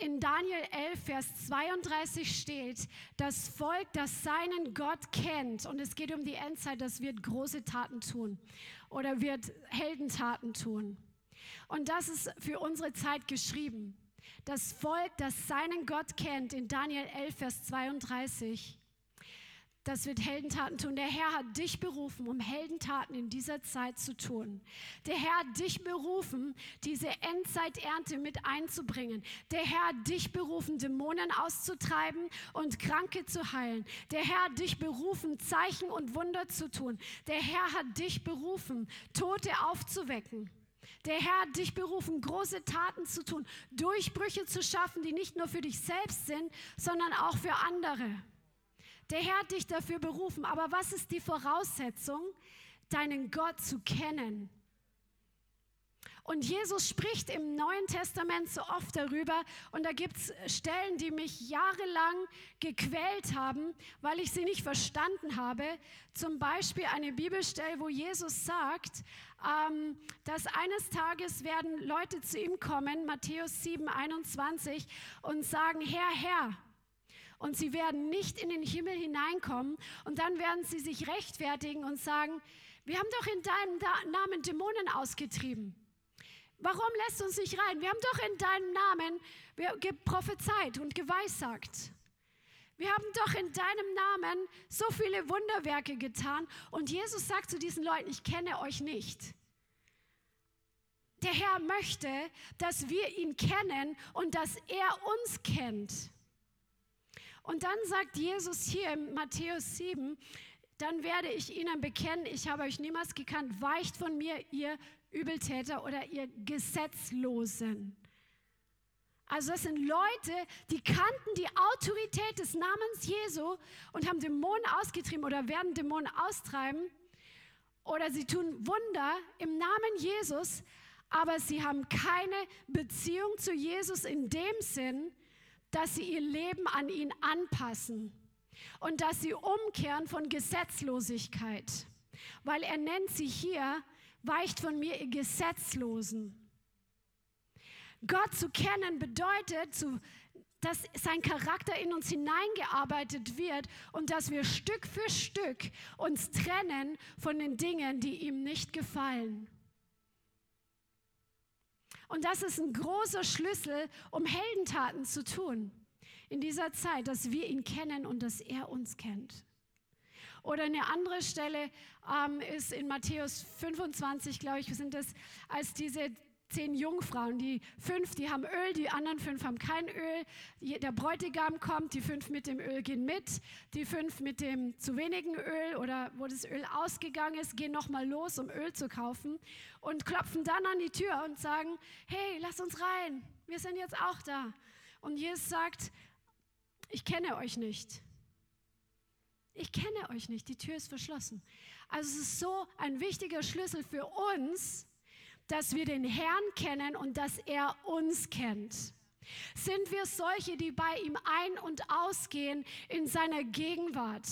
in Daniel 11, Vers 32 steht, das Volk, das seinen Gott kennt, und es geht um die Endzeit, das wird große Taten tun oder wird Heldentaten tun. Und das ist für unsere Zeit geschrieben. Das Volk, das seinen Gott kennt, in Daniel 11, Vers 32, das wird Heldentaten tun. Der Herr hat dich berufen, um Heldentaten in dieser Zeit zu tun. Der Herr hat dich berufen, diese Endzeiternte mit einzubringen. Der Herr hat dich berufen, Dämonen auszutreiben und Kranke zu heilen. Der Herr hat dich berufen, Zeichen und Wunder zu tun. Der Herr hat dich berufen, Tote aufzuwecken. Der Herr hat dich berufen, große Taten zu tun, Durchbrüche zu schaffen, die nicht nur für dich selbst sind, sondern auch für andere. Der Herr hat dich dafür berufen. Aber was ist die Voraussetzung? Deinen Gott zu kennen. Und Jesus spricht im Neuen Testament so oft darüber. Und da gibt es Stellen, die mich jahrelang gequält haben, weil ich sie nicht verstanden habe. Zum Beispiel eine Bibelstelle, wo Jesus sagt, ähm, dass eines Tages werden Leute zu ihm kommen, Matthäus 7, 21, und sagen, Herr, Herr, und sie werden nicht in den Himmel hineinkommen und dann werden sie sich rechtfertigen und sagen, wir haben doch in deinem Namen Dämonen ausgetrieben. Warum lässt uns nicht rein? Wir haben doch in deinem Namen prophezeit und geweissagt. Wir haben doch in deinem Namen so viele Wunderwerke getan. Und Jesus sagt zu diesen Leuten, ich kenne euch nicht. Der Herr möchte, dass wir ihn kennen und dass er uns kennt. Und dann sagt Jesus hier in Matthäus 7, dann werde ich ihnen bekennen, ich habe euch niemals gekannt, weicht von mir, ihr Übeltäter oder ihr Gesetzlosen. Also das sind Leute, die kannten die Autorität des Namens Jesu und haben Dämonen ausgetrieben oder werden Dämonen austreiben oder sie tun Wunder im Namen Jesus, aber sie haben keine Beziehung zu Jesus in dem Sinn, dass sie ihr Leben an ihn anpassen und dass sie umkehren von Gesetzlosigkeit, weil er nennt sie hier, weicht von mir ihr Gesetzlosen. Gott zu kennen bedeutet, dass sein Charakter in uns hineingearbeitet wird und dass wir Stück für Stück uns trennen von den Dingen, die ihm nicht gefallen. Und das ist ein großer Schlüssel, um Heldentaten zu tun in dieser Zeit, dass wir ihn kennen und dass er uns kennt. Oder eine andere Stelle ähm, ist in Matthäus 25, glaube ich, sind das, als diese zehn Jungfrauen. Die fünf, die haben Öl, die anderen fünf haben kein Öl. Der Bräutigam kommt, die fünf mit dem Öl gehen mit. Die fünf mit dem zu wenigen Öl oder wo das Öl ausgegangen ist, gehen nochmal los, um Öl zu kaufen und klopfen dann an die Tür und sagen, hey, lass uns rein, wir sind jetzt auch da. Und Jesus sagt, ich kenne euch nicht. Ich kenne euch nicht, die Tür ist verschlossen. Also es ist so ein wichtiger Schlüssel für uns, dass wir den Herrn kennen und dass er uns kennt. Sind wir solche, die bei ihm ein- und ausgehen in seiner Gegenwart?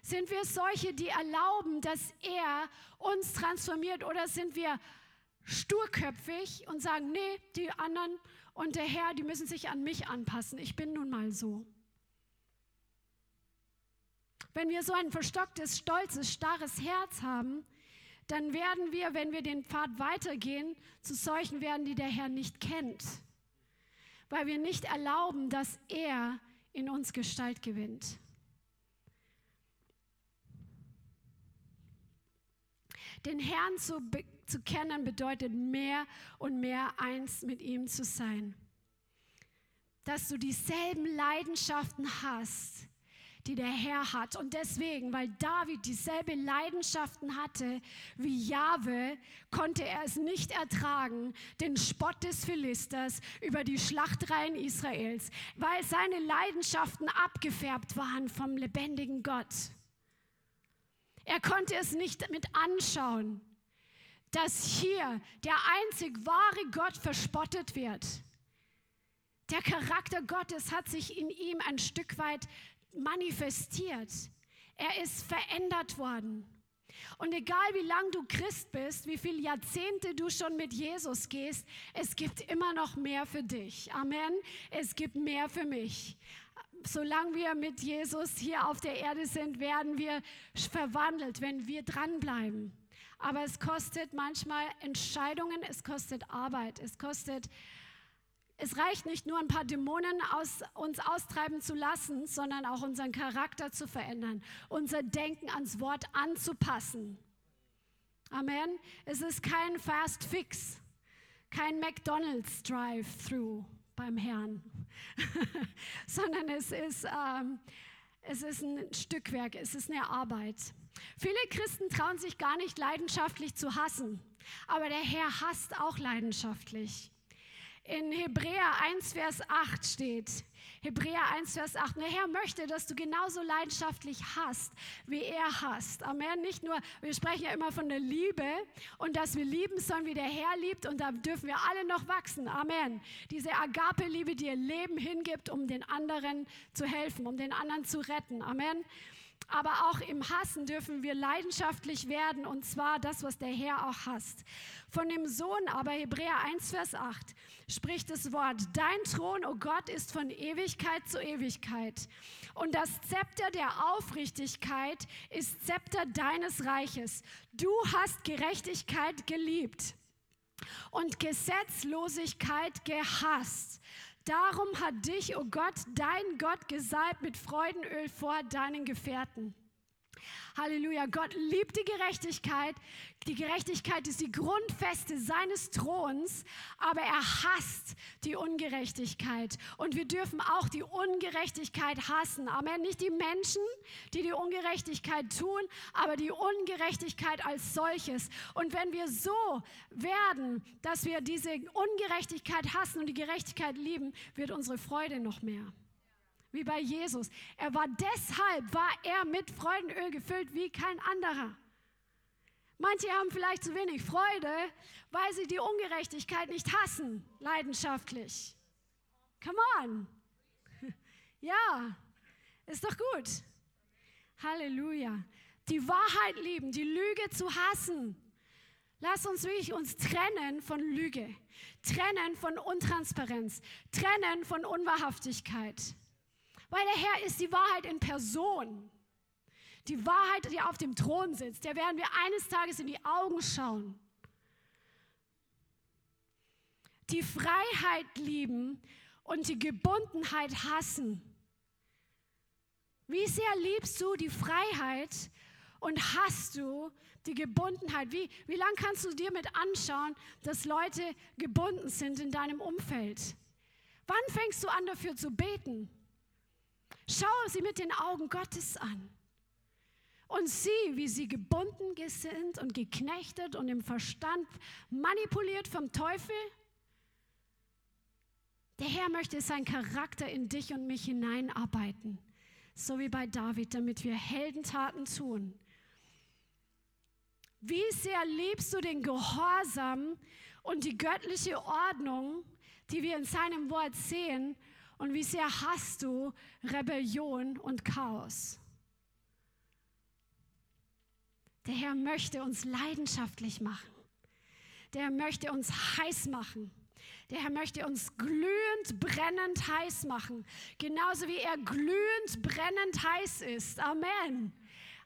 Sind wir solche, die erlauben, dass er uns transformiert oder sind wir sturköpfig und sagen, nee, die anderen und der Herr, die müssen sich an mich anpassen. Ich bin nun mal so. Wenn wir so ein verstocktes, stolzes, starres Herz haben, dann werden wir, wenn wir den Pfad weitergehen, zu solchen werden, die der Herr nicht kennt, weil wir nicht erlauben, dass er in uns Gestalt gewinnt. Den Herrn zu, zu kennen bedeutet mehr und mehr eins mit ihm zu sein. Dass du dieselben Leidenschaften hast, die der Herr hat. Und deswegen, weil David dieselbe Leidenschaften hatte wie Jahwe, konnte er es nicht ertragen, den Spott des Philisters über die Schlachtreihen Israels, weil seine Leidenschaften abgefärbt waren vom lebendigen Gott. Er konnte es nicht mit anschauen, dass hier der einzig wahre Gott verspottet wird. Der Charakter Gottes hat sich in ihm ein Stück weit manifestiert. Er ist verändert worden. Und egal wie lang du Christ bist, wie viele Jahrzehnte du schon mit Jesus gehst, es gibt immer noch mehr für dich. Amen. Es gibt mehr für mich. Solange wir mit Jesus hier auf der Erde sind, werden wir verwandelt, wenn wir dranbleiben. Aber es kostet manchmal Entscheidungen, es kostet Arbeit, es kostet es reicht nicht nur ein paar Dämonen aus uns austreiben zu lassen, sondern auch unseren Charakter zu verändern, unser Denken ans Wort anzupassen. Amen. Es ist kein Fast Fix, kein McDonald's Drive-Thru beim Herrn, sondern es ist, ähm, es ist ein Stückwerk, es ist eine Arbeit. Viele Christen trauen sich gar nicht leidenschaftlich zu hassen, aber der Herr hasst auch leidenschaftlich. In Hebräer 1, Vers 8 steht, Hebräer 1, Vers 8, der Herr möchte, dass du genauso leidenschaftlich hast, wie er hasst. Amen. Nicht nur, wir sprechen ja immer von der Liebe und dass wir lieben sollen, wie der Herr liebt und da dürfen wir alle noch wachsen. Amen. Diese Agape-Liebe, die ihr Leben hingibt, um den anderen zu helfen, um den anderen zu retten. Amen. Aber auch im Hassen dürfen wir leidenschaftlich werden und zwar das, was der Herr auch hasst. Von dem Sohn aber, Hebräer 1, Vers 8, spricht das Wort, dein Thron, o oh Gott, ist von Ewigkeit zu Ewigkeit. Und das Zepter der Aufrichtigkeit ist Zepter deines Reiches. Du hast Gerechtigkeit geliebt und Gesetzlosigkeit gehasst. Darum hat dich, o oh Gott, dein Gott gesalbt mit Freudenöl vor deinen Gefährten. Halleluja. Gott liebt die Gerechtigkeit. Die Gerechtigkeit ist die Grundfeste seines Throns, aber er hasst die Ungerechtigkeit. Und wir dürfen auch die Ungerechtigkeit hassen. Amen. Nicht die Menschen, die die Ungerechtigkeit tun, aber die Ungerechtigkeit als solches. Und wenn wir so werden, dass wir diese Ungerechtigkeit hassen und die Gerechtigkeit lieben, wird unsere Freude noch mehr wie bei Jesus. Er war deshalb, war er mit Freudenöl gefüllt wie kein anderer. Manche haben vielleicht zu wenig Freude, weil sie die Ungerechtigkeit nicht hassen, leidenschaftlich. Come on. Ja, ist doch gut. Halleluja. Die Wahrheit lieben, die Lüge zu hassen. Lass uns wirklich uns trennen von Lüge, trennen von Untransparenz, trennen von Unwahrhaftigkeit. Weil der Herr ist die Wahrheit in Person. Die Wahrheit, die auf dem Thron sitzt, der werden wir eines Tages in die Augen schauen. Die Freiheit lieben und die Gebundenheit hassen. Wie sehr liebst du die Freiheit Und hast du die Gebundenheit? Wie, wie lange kannst du dir mit anschauen, dass Leute gebunden sind in deinem Umfeld? Wann fängst du an, dafür zu beten? Schau sie mit den Augen Gottes an und sieh, wie sie gebunden sind und geknechtet und im Verstand manipuliert vom Teufel. Der Herr möchte seinen Charakter in dich und mich hineinarbeiten, so wie bei David, damit wir Heldentaten tun. Wie sehr liebst du den Gehorsam und die göttliche Ordnung, die wir in seinem Wort sehen, und wie sehr hast du Rebellion und Chaos? Der Herr möchte uns leidenschaftlich machen. Der Herr möchte uns heiß machen. Der Herr möchte uns glühend, brennend heiß machen. Genauso wie er glühend, brennend heiß ist. Amen.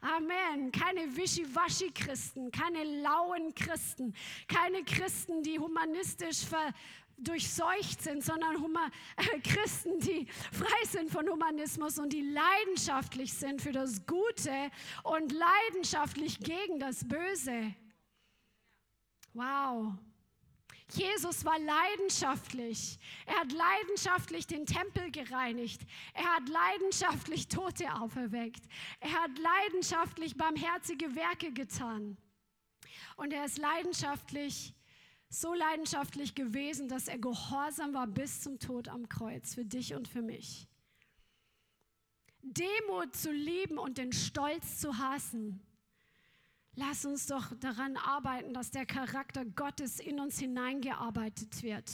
Amen. Keine Wischiwaschi-Christen, keine lauen Christen, keine Christen, die humanistisch ver durchseucht sind, sondern Huma äh, Christen, die frei sind von Humanismus und die leidenschaftlich sind für das Gute und leidenschaftlich gegen das Böse. Wow. Jesus war leidenschaftlich. Er hat leidenschaftlich den Tempel gereinigt. Er hat leidenschaftlich Tote auferweckt. Er hat leidenschaftlich barmherzige Werke getan. Und er ist leidenschaftlich so leidenschaftlich gewesen, dass er gehorsam war bis zum Tod am Kreuz für dich und für mich. Demut zu lieben und den Stolz zu hassen. Lass uns doch daran arbeiten, dass der Charakter Gottes in uns hineingearbeitet wird,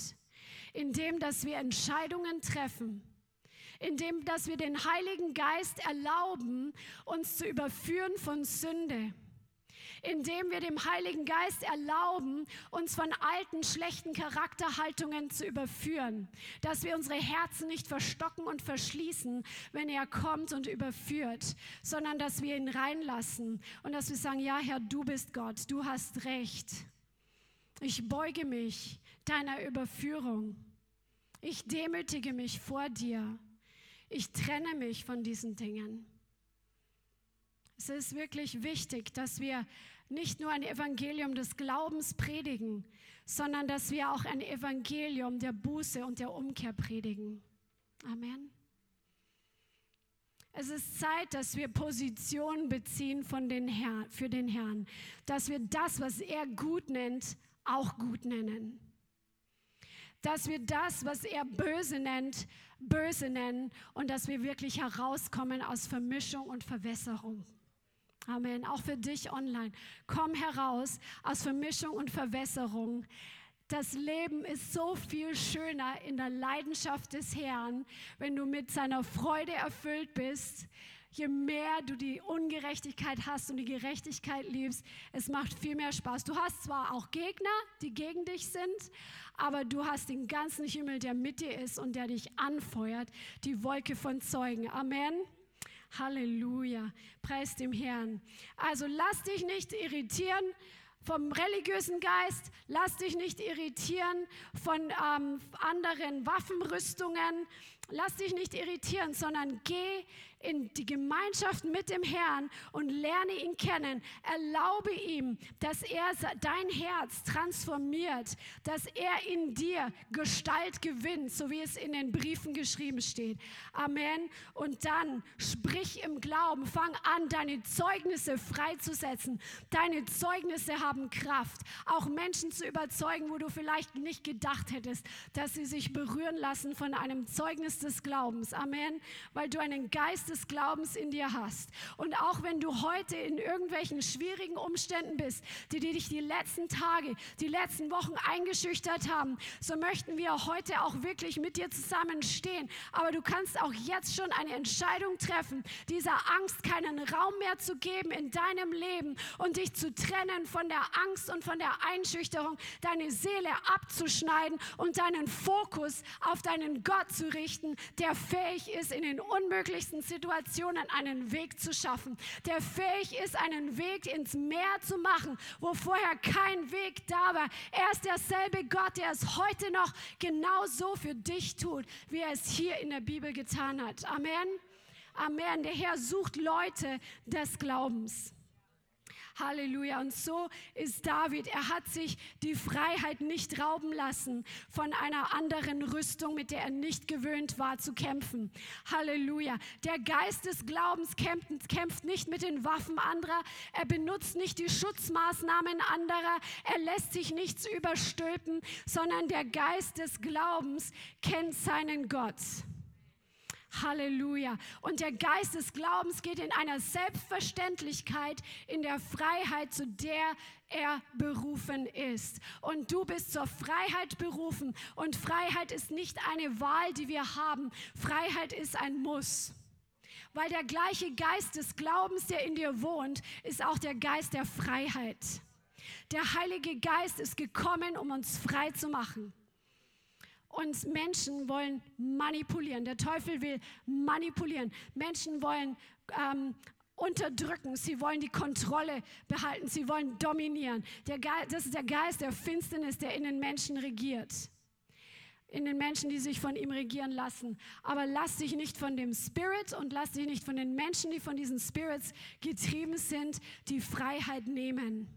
indem dass wir Entscheidungen treffen, indem dass wir den Heiligen Geist erlauben, uns zu überführen von Sünde indem wir dem Heiligen Geist erlauben, uns von alten, schlechten Charakterhaltungen zu überführen, dass wir unsere Herzen nicht verstocken und verschließen, wenn er kommt und überführt, sondern dass wir ihn reinlassen und dass wir sagen, ja Herr, du bist Gott, du hast recht. Ich beuge mich deiner Überführung. Ich demütige mich vor dir. Ich trenne mich von diesen Dingen. Es ist wirklich wichtig, dass wir nicht nur ein Evangelium des Glaubens predigen, sondern dass wir auch ein Evangelium der Buße und der Umkehr predigen. Amen. Es ist Zeit, dass wir Position beziehen von den Herr, für den Herrn, dass wir das, was er gut nennt, auch gut nennen. Dass wir das, was er böse nennt, böse nennen und dass wir wirklich herauskommen aus Vermischung und Verwässerung. Amen. Auch für dich online. Komm heraus aus Vermischung und Verwässerung. Das Leben ist so viel schöner in der Leidenschaft des Herrn, wenn du mit seiner Freude erfüllt bist. Je mehr du die Ungerechtigkeit hast und die Gerechtigkeit liebst, es macht viel mehr Spaß. Du hast zwar auch Gegner, die gegen dich sind, aber du hast den ganzen Himmel, der mit dir ist und der dich anfeuert, die Wolke von Zeugen. Amen. Halleluja. Preis dem Herrn. Also lass dich nicht irritieren vom religiösen Geist, lass dich nicht irritieren von ähm, anderen Waffenrüstungen, lass dich nicht irritieren, sondern geh in die Gemeinschaft mit dem Herrn und lerne ihn kennen. Erlaube ihm, dass er dein Herz transformiert, dass er in dir Gestalt gewinnt, so wie es in den Briefen geschrieben steht. Amen. Und dann sprich im Glauben, fang an, deine Zeugnisse freizusetzen. Deine Zeugnisse haben Kraft, auch Menschen zu überzeugen, wo du vielleicht nicht gedacht hättest, dass sie sich berühren lassen von einem Zeugnis des Glaubens. Amen. Weil du einen Geist des Glaubens in dir hast. Und auch wenn du heute in irgendwelchen schwierigen Umständen bist, die dich die letzten Tage, die letzten Wochen eingeschüchtert haben, so möchten wir heute auch wirklich mit dir zusammenstehen. Aber du kannst auch jetzt schon eine Entscheidung treffen, dieser Angst keinen Raum mehr zu geben in deinem Leben und dich zu trennen von der Angst und von der Einschüchterung, deine Seele abzuschneiden und deinen Fokus auf deinen Gott zu richten, der fähig ist, in den unmöglichsten Situationen Situationen einen Weg zu schaffen, der fähig ist, einen Weg ins Meer zu machen, wo vorher kein Weg da war. Er ist derselbe Gott, der es heute noch genauso für dich tut, wie er es hier in der Bibel getan hat. Amen. Amen. Der Herr sucht Leute des Glaubens. Halleluja. Und so ist David. Er hat sich die Freiheit nicht rauben lassen von einer anderen Rüstung, mit der er nicht gewöhnt war zu kämpfen. Halleluja. Der Geist des Glaubens kämpft, kämpft nicht mit den Waffen anderer. Er benutzt nicht die Schutzmaßnahmen anderer. Er lässt sich nichts überstülpen, sondern der Geist des Glaubens kennt seinen Gott. Halleluja. Und der Geist des Glaubens geht in einer Selbstverständlichkeit, in der Freiheit, zu der er berufen ist. Und du bist zur Freiheit berufen. Und Freiheit ist nicht eine Wahl, die wir haben. Freiheit ist ein Muss. Weil der gleiche Geist des Glaubens, der in dir wohnt, ist auch der Geist der Freiheit. Der Heilige Geist ist gekommen, um uns frei zu machen. Und Menschen wollen manipulieren. Der Teufel will manipulieren. Menschen wollen ähm, unterdrücken. Sie wollen die Kontrolle behalten. Sie wollen dominieren. Geist, das ist der Geist der Finsternis, der in den Menschen regiert. In den Menschen, die sich von ihm regieren lassen. Aber lass dich nicht von dem Spirit und lass dich nicht von den Menschen, die von diesen Spirits getrieben sind, die Freiheit nehmen.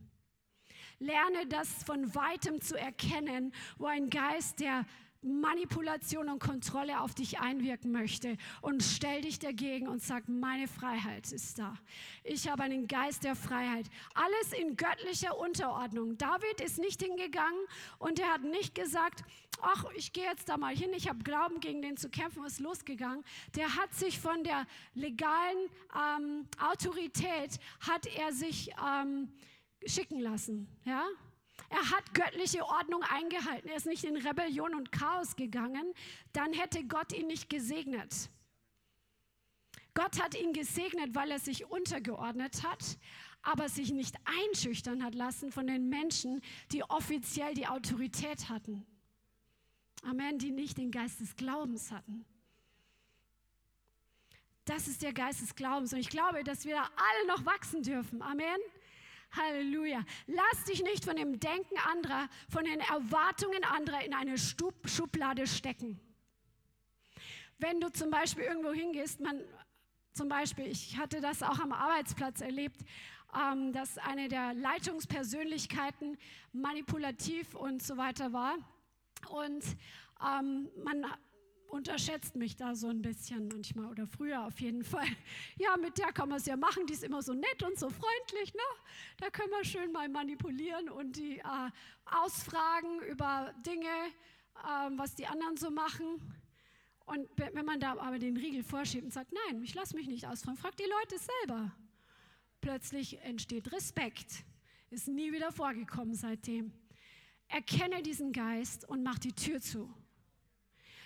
Lerne das von weitem zu erkennen, wo ein Geist der Manipulation und Kontrolle auf dich einwirken möchte und stell dich dagegen und sag, meine Freiheit ist da. Ich habe einen Geist der Freiheit. Alles in göttlicher Unterordnung. David ist nicht hingegangen und er hat nicht gesagt, ach, ich gehe jetzt da mal hin, ich habe Glauben, gegen den zu kämpfen, ist losgegangen. Der hat sich von der legalen ähm, Autorität, hat er sich ähm, schicken lassen. Ja? Er hat göttliche Ordnung eingehalten. Er ist nicht in Rebellion und Chaos gegangen. Dann hätte Gott ihn nicht gesegnet. Gott hat ihn gesegnet, weil er sich untergeordnet hat, aber sich nicht einschüchtern hat lassen von den Menschen, die offiziell die Autorität hatten. Amen, die nicht den Geist des Glaubens hatten. Das ist der Geist des Glaubens. Und ich glaube, dass wir da alle noch wachsen dürfen. Amen. Halleluja. Lass dich nicht von dem Denken anderer, von den Erwartungen anderer in eine Schublade stecken. Wenn du zum Beispiel irgendwo hingehst, man, zum Beispiel, ich hatte das auch am Arbeitsplatz erlebt, ähm, dass eine der Leitungspersönlichkeiten manipulativ und so weiter war. Und ähm, man unterschätzt mich da so ein bisschen manchmal oder früher auf jeden Fall. Ja, mit der kann man es ja machen, die ist immer so nett und so freundlich. Ne? Da können wir schön mal manipulieren und die äh, ausfragen über Dinge, äh, was die anderen so machen. Und wenn man da aber den Riegel vorschiebt und sagt, nein, ich lasse mich nicht ausfragen, frag die Leute selber. Plötzlich entsteht Respekt. Ist nie wieder vorgekommen seitdem. Erkenne diesen Geist und mach die Tür zu.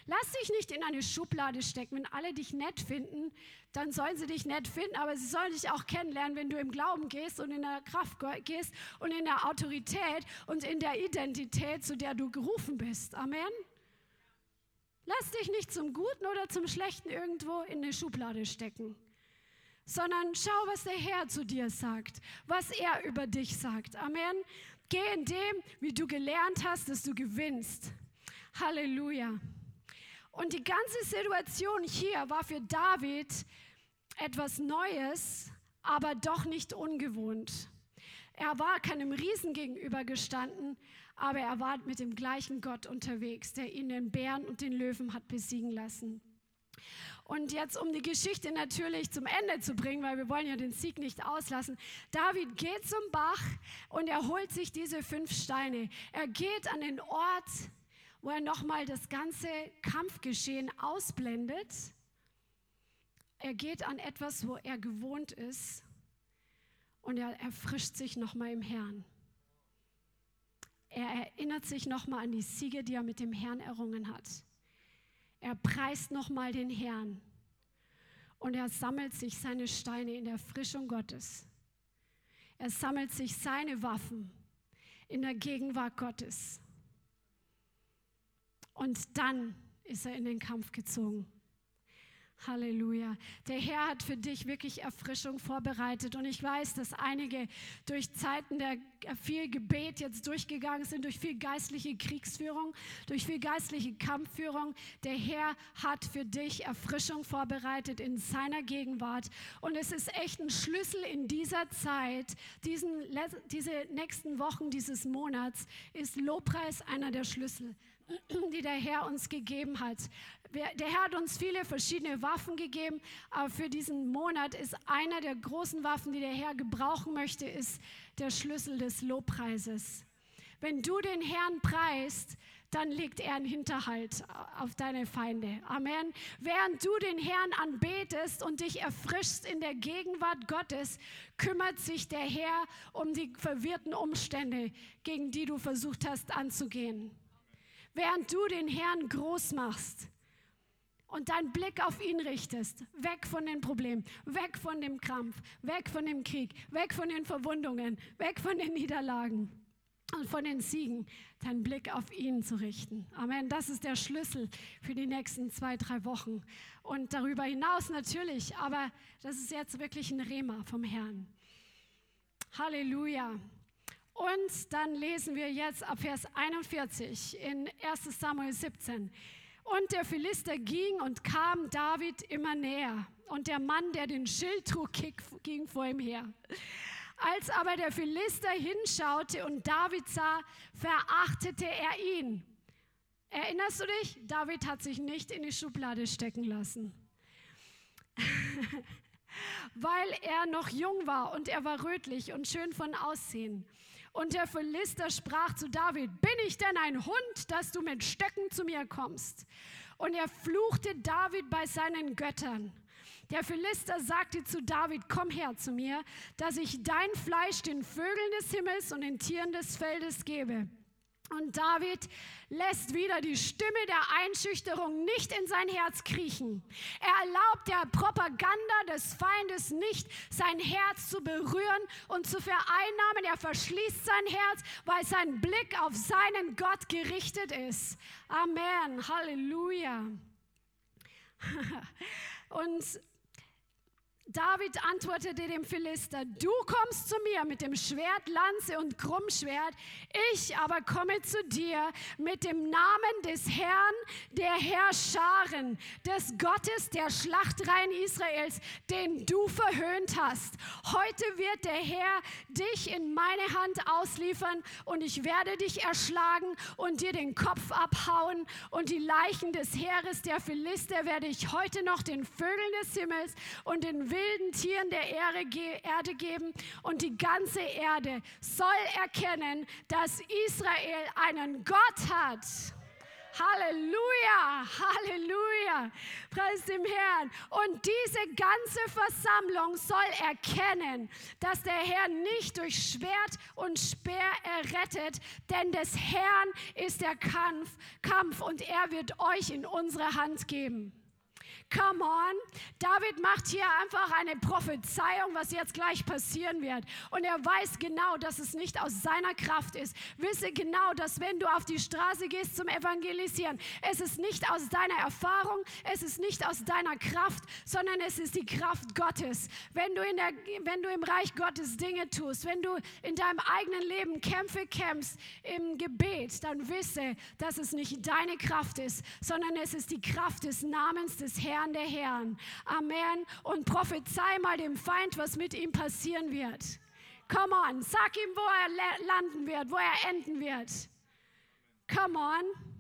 Lass dich nicht in eine Schublade stecken. Wenn alle dich nett finden, dann sollen sie dich nett finden, aber sie sollen dich auch kennenlernen, wenn du im Glauben gehst und in der Kraft gehst und in der Autorität und in der Identität, zu der du gerufen bist. Amen. Lass dich nicht zum Guten oder zum Schlechten irgendwo in eine Schublade stecken, sondern schau, was der Herr zu dir sagt, was er über dich sagt. Amen. Geh in dem, wie du gelernt hast, dass du gewinnst. Halleluja. Und die ganze Situation hier war für David etwas Neues, aber doch nicht ungewohnt. Er war keinem Riesen gegenübergestanden, aber er war mit dem gleichen Gott unterwegs, der ihn den Bären und den Löwen hat besiegen lassen. Und jetzt, um die Geschichte natürlich zum Ende zu bringen, weil wir wollen ja den Sieg nicht auslassen. David geht zum Bach und er holt sich diese fünf Steine. Er geht an den Ort, wo er nochmal das ganze Kampfgeschehen ausblendet. Er geht an etwas, wo er gewohnt ist und er erfrischt sich nochmal im Herrn. Er erinnert sich nochmal an die Siege, die er mit dem Herrn errungen hat. Er preist nochmal den Herrn und er sammelt sich seine Steine in der Frischung Gottes. Er sammelt sich seine Waffen in der Gegenwart Gottes. Und dann ist er in den Kampf gezogen. Halleluja. Der Herr hat für dich wirklich Erfrischung vorbereitet. Und ich weiß, dass einige durch Zeiten der viel Gebet jetzt durchgegangen sind, durch viel geistliche Kriegsführung, durch viel geistliche Kampfführung. Der Herr hat für dich Erfrischung vorbereitet in seiner Gegenwart. Und es ist echt ein Schlüssel in dieser Zeit, diesen, diese nächsten Wochen dieses Monats, ist Lobpreis einer der Schlüssel die der Herr uns gegeben hat. Der Herr hat uns viele verschiedene Waffen gegeben, aber für diesen Monat ist einer der großen Waffen, die der Herr gebrauchen möchte, ist der Schlüssel des Lobpreises. Wenn du den Herrn preist, dann legt er einen Hinterhalt auf deine Feinde. Amen. Während du den Herrn anbetest und dich erfrischst in der Gegenwart Gottes, kümmert sich der Herr um die verwirrten Umstände, gegen die du versucht hast anzugehen. Während du den Herrn groß machst, und deinen Blick auf ihn richtest, weg von den Problemen, weg von dem Krampf, weg von dem Krieg, weg von den Verwundungen, weg von den Niederlagen und von den Siegen, deinen Blick auf ihn zu richten. Amen. Das ist der Schlüssel für die nächsten zwei, drei Wochen. Und darüber hinaus natürlich, aber das ist jetzt wirklich ein Rema vom Herrn. Halleluja. Und dann lesen wir jetzt ab Vers 41 in 1 Samuel 17. Und der Philister ging und kam David immer näher. Und der Mann, der den Schild trug, ging vor ihm her. Als aber der Philister hinschaute und David sah, verachtete er ihn. Erinnerst du dich? David hat sich nicht in die Schublade stecken lassen. Weil er noch jung war und er war rötlich und schön von Aussehen. Und der Philister sprach zu David, bin ich denn ein Hund, dass du mit Stöcken zu mir kommst? Und er fluchte David bei seinen Göttern. Der Philister sagte zu David, komm her zu mir, dass ich dein Fleisch den Vögeln des Himmels und den Tieren des Feldes gebe. Und David lässt wieder die Stimme der Einschüchterung nicht in sein Herz kriechen. Er erlaubt der Propaganda des Feindes nicht, sein Herz zu berühren und zu vereinnahmen. Er verschließt sein Herz, weil sein Blick auf seinen Gott gerichtet ist. Amen. Halleluja. Und David antwortete dem Philister, du kommst zu mir mit dem Schwert, Lanze und Krummschwert, ich aber komme zu dir mit dem Namen des Herrn, der Herrscharen, des Gottes der Schlachtreihen Israels, den du verhöhnt hast. Heute wird der Herr dich in meine Hand ausliefern und ich werde dich erschlagen und dir den Kopf abhauen und die Leichen des Heeres der Philister werde ich heute noch den Vögeln des Himmels und den wilden Tieren der Erde geben und die ganze Erde soll erkennen, dass Israel einen Gott hat. Halleluja, Halleluja, preis dem Herrn. Und diese ganze Versammlung soll erkennen, dass der Herr nicht durch Schwert und Speer errettet, denn des Herrn ist der Kampf, Kampf und er wird euch in unsere Hand geben. Come on. David macht hier einfach eine Prophezeiung, was jetzt gleich passieren wird. Und er weiß genau, dass es nicht aus seiner Kraft ist. Wisse genau, dass wenn du auf die Straße gehst zum Evangelisieren, es ist nicht aus deiner Erfahrung, es ist nicht aus deiner Kraft, sondern es ist die Kraft Gottes. Wenn du, in der, wenn du im Reich Gottes Dinge tust, wenn du in deinem eigenen Leben Kämpfe kämpfst im Gebet, dann wisse, dass es nicht deine Kraft ist, sondern es ist die Kraft des Namens des Herrn Herrn der Herren. Amen. Und prophezei mal dem Feind, was mit ihm passieren wird. Come on, sag ihm, wo er landen wird, wo er enden wird. Come on.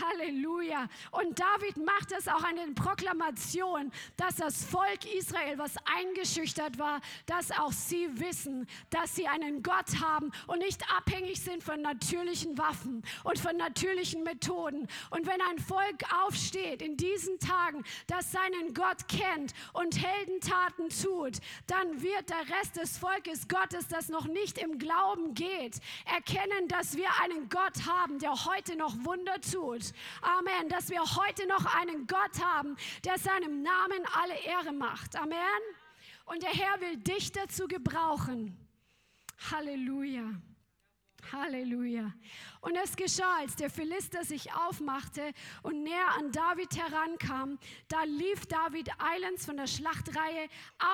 Halleluja. Und David macht es auch an den Proklamationen, dass das Volk Israel, was eingeschüchtert war, dass auch sie wissen, dass sie einen Gott haben und nicht abhängig sind von natürlichen Waffen und von natürlichen Methoden. Und wenn ein Volk aufsteht in diesen Tagen, das seinen Gott kennt und Heldentaten tut, dann wird der Rest des Volkes Gottes, das noch nicht im Glauben geht, erkennen, dass wir einen Gott haben, der heute noch Wunder tut Amen. Dass wir heute noch einen Gott haben, der seinem Namen alle Ehre macht. Amen. Und der Herr will dich dazu gebrauchen. Halleluja. Halleluja. Und es geschah, als der Philister sich aufmachte und näher an David herankam, da lief David eilends von der Schlachtreihe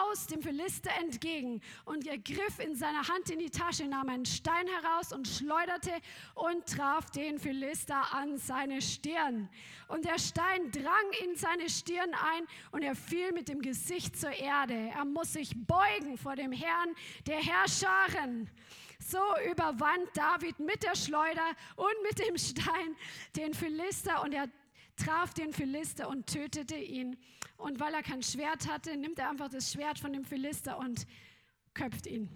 aus dem Philister entgegen und er griff in seiner Hand in die Tasche, nahm einen Stein heraus und schleuderte und traf den Philister an seine Stirn. Und der Stein drang in seine Stirn ein und er fiel mit dem Gesicht zur Erde. Er muss sich beugen vor dem Herrn der Herrscharen. So überwand David mit der Schleuder und mit dem Stein den Philister und er traf den Philister und tötete ihn. Und weil er kein Schwert hatte, nimmt er einfach das Schwert von dem Philister und köpft ihn.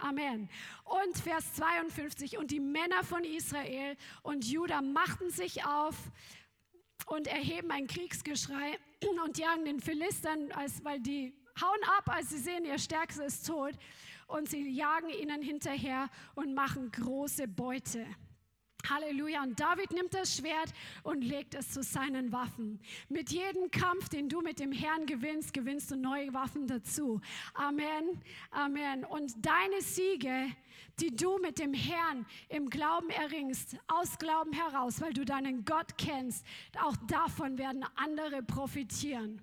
Amen. Und Vers 52, und die Männer von Israel und Juda machten sich auf und erheben ein Kriegsgeschrei und jagen den Philistern, als, weil die hauen ab, als sie sehen, ihr Stärkster ist tot und sie jagen ihnen hinterher und machen große Beute. Halleluja. Und David nimmt das Schwert und legt es zu seinen Waffen. Mit jedem Kampf, den du mit dem Herrn gewinnst, gewinnst du neue Waffen dazu. Amen. Amen. Und deine Siege, die du mit dem Herrn im Glauben erringst, aus Glauben heraus, weil du deinen Gott kennst, auch davon werden andere profitieren.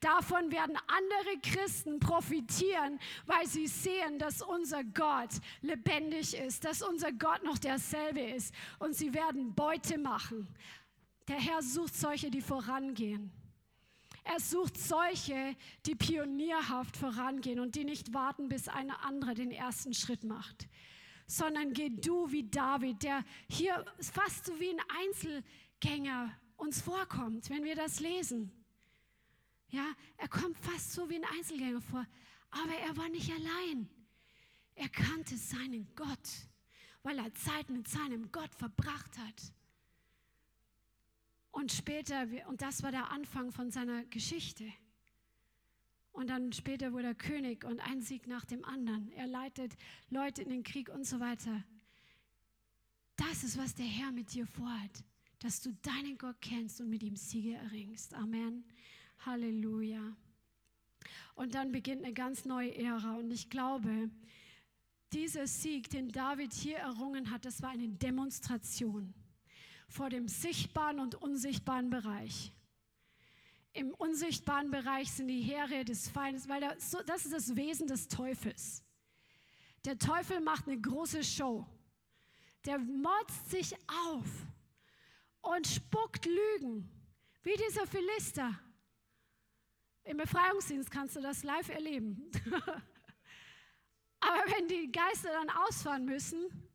Davon werden andere Christen profitieren, weil sie sehen, dass unser Gott lebendig ist, dass unser Gott noch derselbe ist. Und sie werden Beute machen. Der Herr sucht solche, die vorangehen. Er sucht solche, die pionierhaft vorangehen und die nicht warten, bis eine andere den ersten Schritt macht, sondern geh du wie David, der hier fast so wie ein Einzelgänger uns vorkommt, wenn wir das lesen. Ja, er kommt fast so wie ein Einzelgänger vor, aber er war nicht allein. Er kannte seinen Gott, weil er Zeit mit seinem Gott verbracht hat. Und später, und das war der Anfang von seiner Geschichte. Und dann später wurde er König und ein Sieg nach dem anderen. Er leitet Leute in den Krieg und so weiter. Das ist, was der Herr mit dir vorhat, dass du deinen Gott kennst und mit ihm Siege erringst. Amen. Halleluja. Und dann beginnt eine ganz neue Ära. Und ich glaube, dieser Sieg, den David hier errungen hat, das war eine Demonstration vor dem sichtbaren und unsichtbaren Bereich. Im unsichtbaren Bereich sind die Heere des Feindes, weil das ist das Wesen des Teufels. Der Teufel macht eine große Show. Der motzt sich auf und spuckt Lügen, wie dieser Philister. Im Befreiungsdienst kannst du das live erleben. Aber wenn die Geister dann ausfahren müssen,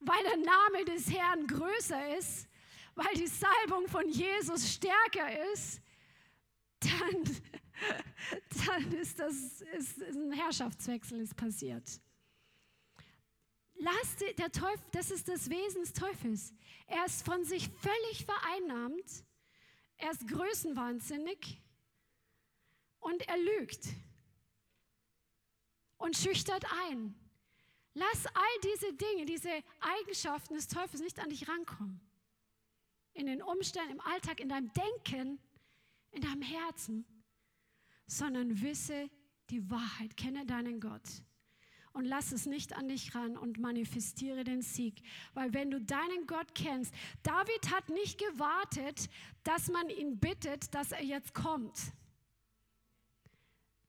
weil der Name des Herrn größer ist, weil die Salbung von Jesus stärker ist, dann, dann ist das ist, ein Herrschaftswechsel ist passiert. Lass der Teufel, das ist das Wesen des Teufels. Er ist von sich völlig vereinnahmt. Er ist größenwahnsinnig und er lügt und schüchtert ein. Lass all diese Dinge, diese Eigenschaften des Teufels nicht an dich rankommen. In den Umständen, im Alltag, in deinem Denken, in deinem Herzen, sondern wisse die Wahrheit, kenne deinen Gott und lass es nicht an dich ran und manifestiere den Sieg. Weil wenn du deinen Gott kennst, David hat nicht gewartet, dass man ihn bittet, dass er jetzt kommt.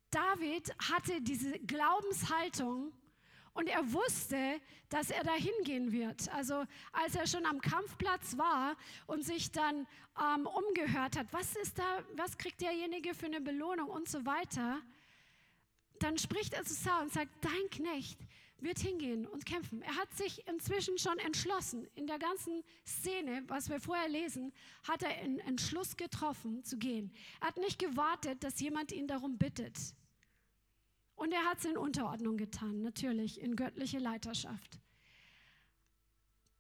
David hatte diese Glaubenshaltung und er wusste, dass er da hingehen wird. Also als er schon am Kampfplatz war und sich dann ähm, umgehört hat, was ist da, was kriegt derjenige für eine Belohnung und so weiter, dann spricht er zu Saul und sagt, dein Knecht wird hingehen und kämpfen. Er hat sich inzwischen schon entschlossen. In der ganzen Szene, was wir vorher lesen, hat er einen Entschluss getroffen zu gehen. Er hat nicht gewartet, dass jemand ihn darum bittet. Und er hat es in Unterordnung getan, natürlich in göttliche Leiterschaft.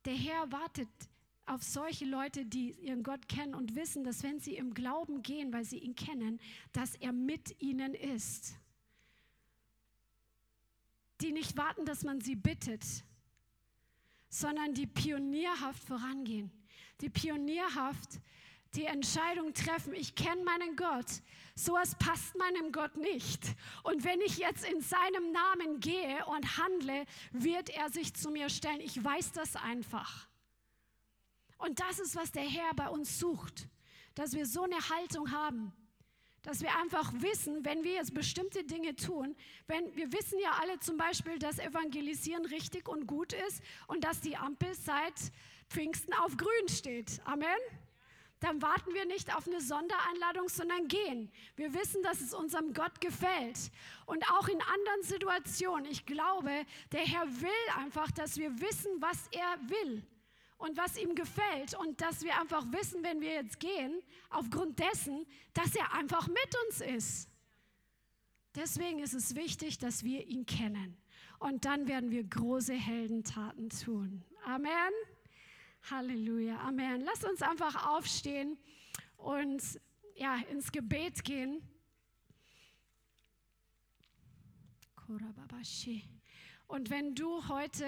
Der Herr wartet auf solche Leute, die ihren Gott kennen und wissen, dass wenn sie im Glauben gehen, weil sie ihn kennen, dass er mit ihnen ist. Die nicht warten, dass man sie bittet, sondern die pionierhaft vorangehen. Die pionierhaft die Entscheidung treffen, ich kenne meinen Gott. Sowas passt meinem Gott nicht. Und wenn ich jetzt in seinem Namen gehe und handle, wird er sich zu mir stellen. Ich weiß das einfach. Und das ist, was der Herr bei uns sucht, dass wir so eine Haltung haben. Dass wir einfach wissen, wenn wir jetzt bestimmte Dinge tun, wenn wir wissen ja alle zum Beispiel, dass Evangelisieren richtig und gut ist und dass die Ampel seit Pfingsten auf grün steht. Amen dann warten wir nicht auf eine Sondereinladung, sondern gehen. Wir wissen, dass es unserem Gott gefällt. Und auch in anderen Situationen, ich glaube, der Herr will einfach, dass wir wissen, was er will und was ihm gefällt. Und dass wir einfach wissen, wenn wir jetzt gehen, aufgrund dessen, dass er einfach mit uns ist. Deswegen ist es wichtig, dass wir ihn kennen. Und dann werden wir große Heldentaten tun. Amen. Halleluja, Amen. Lass uns einfach aufstehen und ja, ins Gebet gehen. Und wenn du heute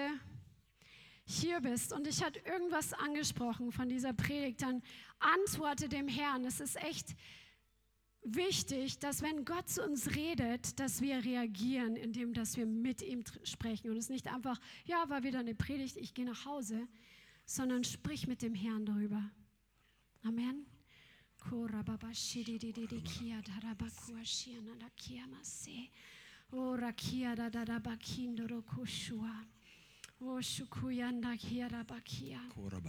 hier bist und dich hat irgendwas angesprochen von dieser Predigt, dann antworte dem Herrn. Es ist echt wichtig, dass wenn Gott zu uns redet, dass wir reagieren, indem dass wir mit ihm sprechen und es nicht einfach, ja, war wieder eine Predigt, ich gehe nach Hause, sondern sprich mit dem Herrn darüber. Amen. Ora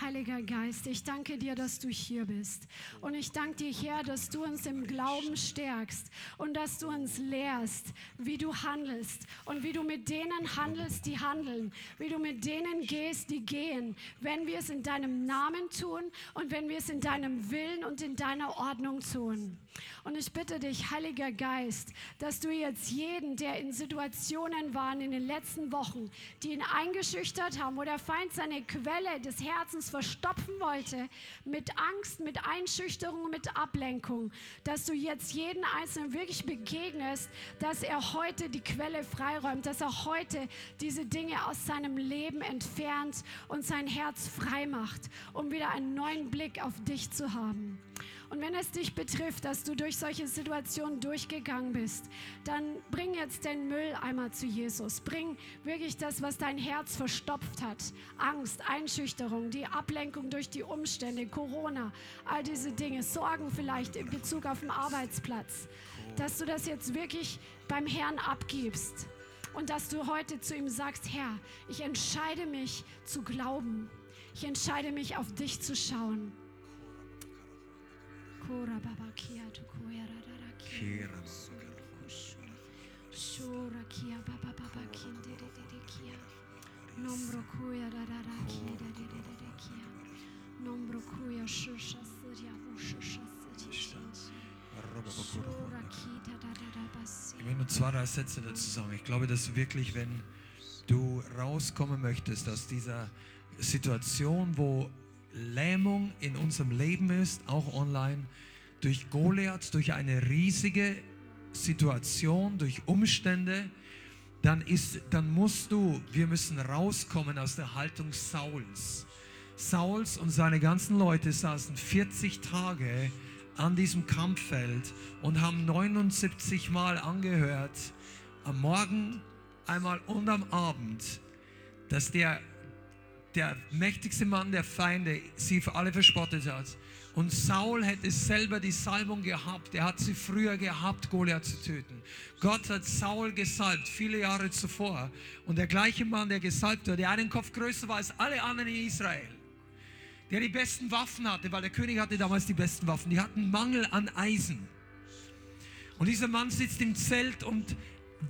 Heiliger Geist, ich danke dir, dass du hier bist. Und ich danke dir, Herr, dass du uns im Glauben stärkst und dass du uns lehrst, wie du handelst und wie du mit denen handelst, die handeln, wie du mit denen gehst, die gehen, wenn wir es in deinem Namen tun und wenn wir es in deinem Willen und in deiner Ordnung tun. Und ich bitte dich, Heiliger Geist, dass du jetzt jeden, der in Situationen war in den letzten Wochen, die ihn eingeschüchtert haben, wo der Feind seine Quelle des Herzens verstopfen wollte, mit Angst, mit Einschüchterung, mit Ablenkung, dass du jetzt jeden Einzelnen wirklich begegnest, dass er heute die Quelle freiräumt, dass er heute diese Dinge aus seinem Leben entfernt und sein Herz frei macht, um wieder einen neuen Blick auf dich zu haben. Und wenn es dich betrifft, dass du durch solche Situationen durchgegangen bist, dann bring jetzt den Mülleimer zu Jesus. Bring wirklich das, was dein Herz verstopft hat. Angst, Einschüchterung, die Ablenkung durch die Umstände, Corona, all diese Dinge, Sorgen vielleicht in Bezug auf den Arbeitsplatz. Dass du das jetzt wirklich beim Herrn abgibst. Und dass du heute zu ihm sagst, Herr, ich entscheide mich zu glauben. Ich entscheide mich auf dich zu schauen. Shura kia baba baba kinde de de de kia. Nombro kuya rara kia de de de de kia. Nombro kuya shusha sirya bu shusha sirya. Ich will nur zwei, drei Sätze dazu sagen. Ich glaube, dass wirklich, wenn du rauskommen möchtest aus dieser Situation, wo Lähmung in unserem Leben ist, auch online, durch Goliath, durch eine riesige Situation, durch Umstände, dann, ist, dann musst du, wir müssen rauskommen aus der Haltung Sauls. Sauls und seine ganzen Leute saßen 40 Tage an diesem Kampffeld und haben 79 Mal angehört, am Morgen einmal und am Abend, dass der der mächtigste Mann der Feinde sie für alle verspottet hat. Und Saul hätte selber die Salbung gehabt. Er hat sie früher gehabt, Goliath zu töten. Gott hat Saul gesalbt, viele Jahre zuvor. Und der gleiche Mann, der gesalbt wurde, der einen Kopf größer war als alle anderen in Israel, der die besten Waffen hatte, weil der König hatte damals die besten Waffen. Die hatten Mangel an Eisen. Und dieser Mann sitzt im Zelt und